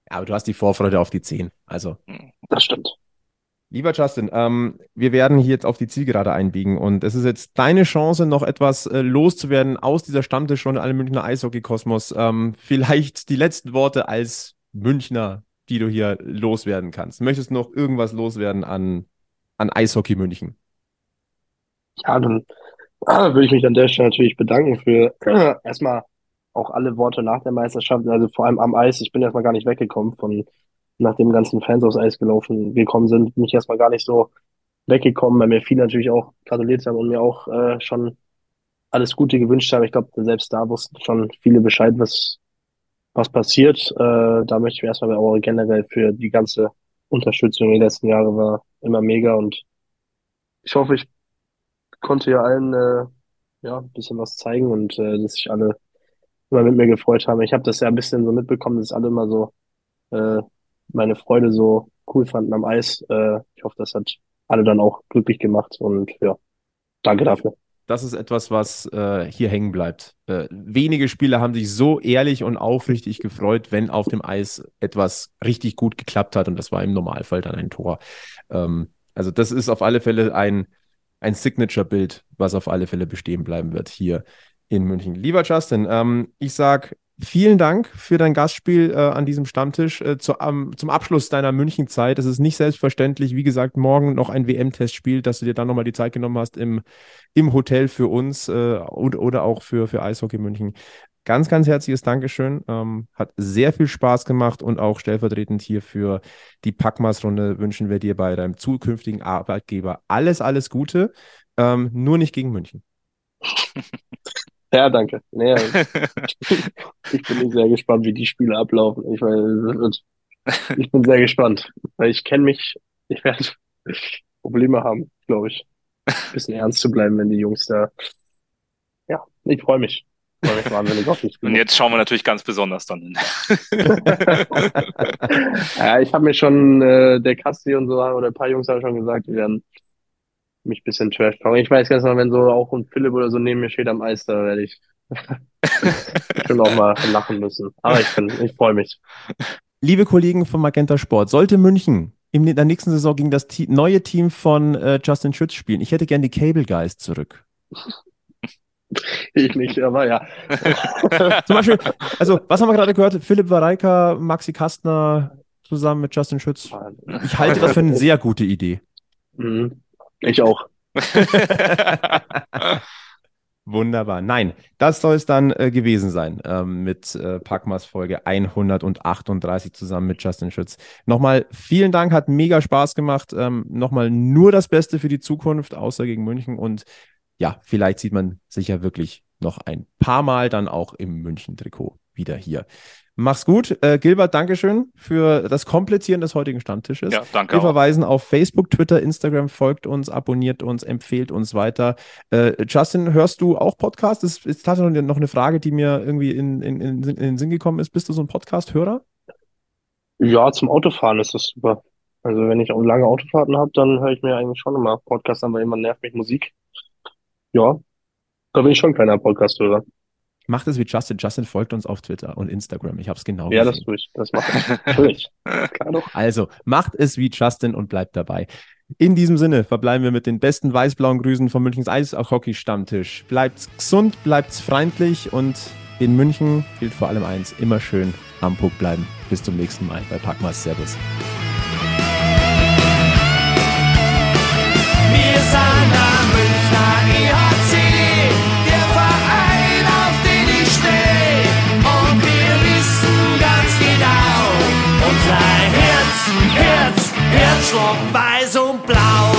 Ja, aber du hast die Vorfreude auf die 10. Also. Das stimmt. Lieber Justin, ähm, wir werden hier jetzt auf die Zielgerade einbiegen und es ist jetzt deine Chance, noch etwas äh, loszuwerden aus dieser Stammtischrunde alle Münchner Eishockey-Kosmos. Ähm, vielleicht die letzten Worte als Münchner, die du hier loswerden kannst. Möchtest du noch irgendwas loswerden an, an Eishockey München? Ja, dann ah, würde ich mich an der Stelle natürlich bedanken für äh, [CLEARS THROAT] erstmal auch alle Worte nach der Meisterschaft, also vor allem am Eis. Ich bin erstmal gar nicht weggekommen von nachdem ganzen Fans aufs Eis gelaufen gekommen sind, bin ich erstmal gar nicht so weggekommen, weil mir viele natürlich auch gratuliert haben und mir auch äh, schon alles Gute gewünscht haben. Ich glaube, selbst da wussten schon viele Bescheid, was, was passiert. Äh, da möchte ich mir erstmal auch generell für die ganze Unterstützung die letzten Jahre war immer mega und ich hoffe, ich konnte ja allen äh, ja, ein bisschen was zeigen und äh, dass sich alle immer mit mir gefreut haben. Ich habe das ja ein bisschen so mitbekommen, dass alle immer so äh, meine Freude so cool fanden am Eis. Äh, ich hoffe, das hat alle dann auch glücklich gemacht und ja, danke dafür. Das ist etwas, was äh, hier hängen bleibt. Äh, wenige Spieler haben sich so ehrlich und aufrichtig gefreut, wenn auf dem Eis etwas richtig gut geklappt hat und das war im Normalfall dann ein Tor. Ähm, also das ist auf alle Fälle ein, ein Signature-Bild, was auf alle Fälle bestehen bleiben wird hier in München. Lieber Justin, ähm, ich sage Vielen Dank für dein Gastspiel äh, an diesem Stammtisch äh, zu, ähm, zum Abschluss deiner Münchenzeit. Es ist nicht selbstverständlich, wie gesagt, morgen noch ein WM-Testspiel, dass du dir dann nochmal die Zeit genommen hast im, im Hotel für uns äh, und, oder auch für, für Eishockey München. Ganz, ganz herzliches Dankeschön. Ähm, hat sehr viel Spaß gemacht und auch stellvertretend hier für die Packmas-Runde wünschen wir dir bei deinem zukünftigen Arbeitgeber alles, alles Gute. Ähm, nur nicht gegen München. [LAUGHS] Ja, danke. Nee, also, ich bin sehr gespannt, wie die Spiele ablaufen. Ich, ich bin sehr gespannt, weil ich kenne mich, ich werde Probleme haben, glaube ich. Ein bisschen ernst zu bleiben, wenn die Jungs da. Ja, ich freue mich. Freue mich wahnsinnig auf die Spiele. Und jetzt schauen wir natürlich ganz besonders dann hin. [LAUGHS] ja, ich habe mir schon, äh, der Kasti und so, oder ein paar Jungs haben schon gesagt, die werden mich ein bisschen trash talken. Ich weiß ganz genau, wenn so auch ein Philipp oder so neben mir steht am Eis, da werde ich [LAUGHS] schon auch mal lachen müssen. Aber ich, bin, ich freue mich. Liebe Kollegen von Magenta Sport, sollte München in der nächsten Saison gegen das neue Team von äh, Justin Schütz spielen, ich hätte gern die Cable Guys zurück. [LAUGHS] [LAUGHS] Ich nicht, aber ja. [LAUGHS] Zum Beispiel, also, was haben wir gerade gehört? Philipp Wareika, Maxi Kastner zusammen mit Justin Schütz. Ich halte das für eine sehr gute Idee. Mhm. Ich auch. [LAUGHS] Wunderbar. Nein, das soll es dann äh, gewesen sein ähm, mit äh, Packmas Folge 138 zusammen mit Justin Schütz. Nochmal vielen Dank, hat mega Spaß gemacht. Ähm, Nochmal nur das Beste für die Zukunft, außer gegen München. Und ja, vielleicht sieht man sich ja wirklich noch ein paar Mal dann auch im München-Trikot wieder hier. Mach's gut. Äh, Gilbert, Dankeschön für das Komplettieren des heutigen Stammtisches. Ja, danke. Wir auch. verweisen auf Facebook, Twitter, Instagram, folgt uns, abonniert uns, empfehlt uns weiter. Äh, Justin, hörst du auch Podcasts? Das ist tatsächlich noch eine Frage, die mir irgendwie in, in, in, in den Sinn gekommen ist. Bist du so ein Podcast-Hörer? Ja, zum Autofahren ist das super. Also wenn ich auch lange Autofahrten habe, dann höre ich mir eigentlich schon immer Podcasts an, weil immer nervt mich Musik. Ja, da bin ich schon keiner Podcast-Hörer. Macht es wie Justin. Justin folgt uns auf Twitter und Instagram. Ich habe es genau Ja, gesehen. das tue ich. Das mache ich. Natürlich. [LAUGHS] Klar doch. Also, macht es wie Justin und bleibt dabei. In diesem Sinne verbleiben wir mit den besten weiß-blauen Grüßen vom Münchens Eishockey-Stammtisch. Bleibt gesund, bleibt freundlich und in München gilt vor allem eins: immer schön am Puck bleiben. Bis zum nächsten Mal bei Packmas. Servus. Herzschlag weiß und blau.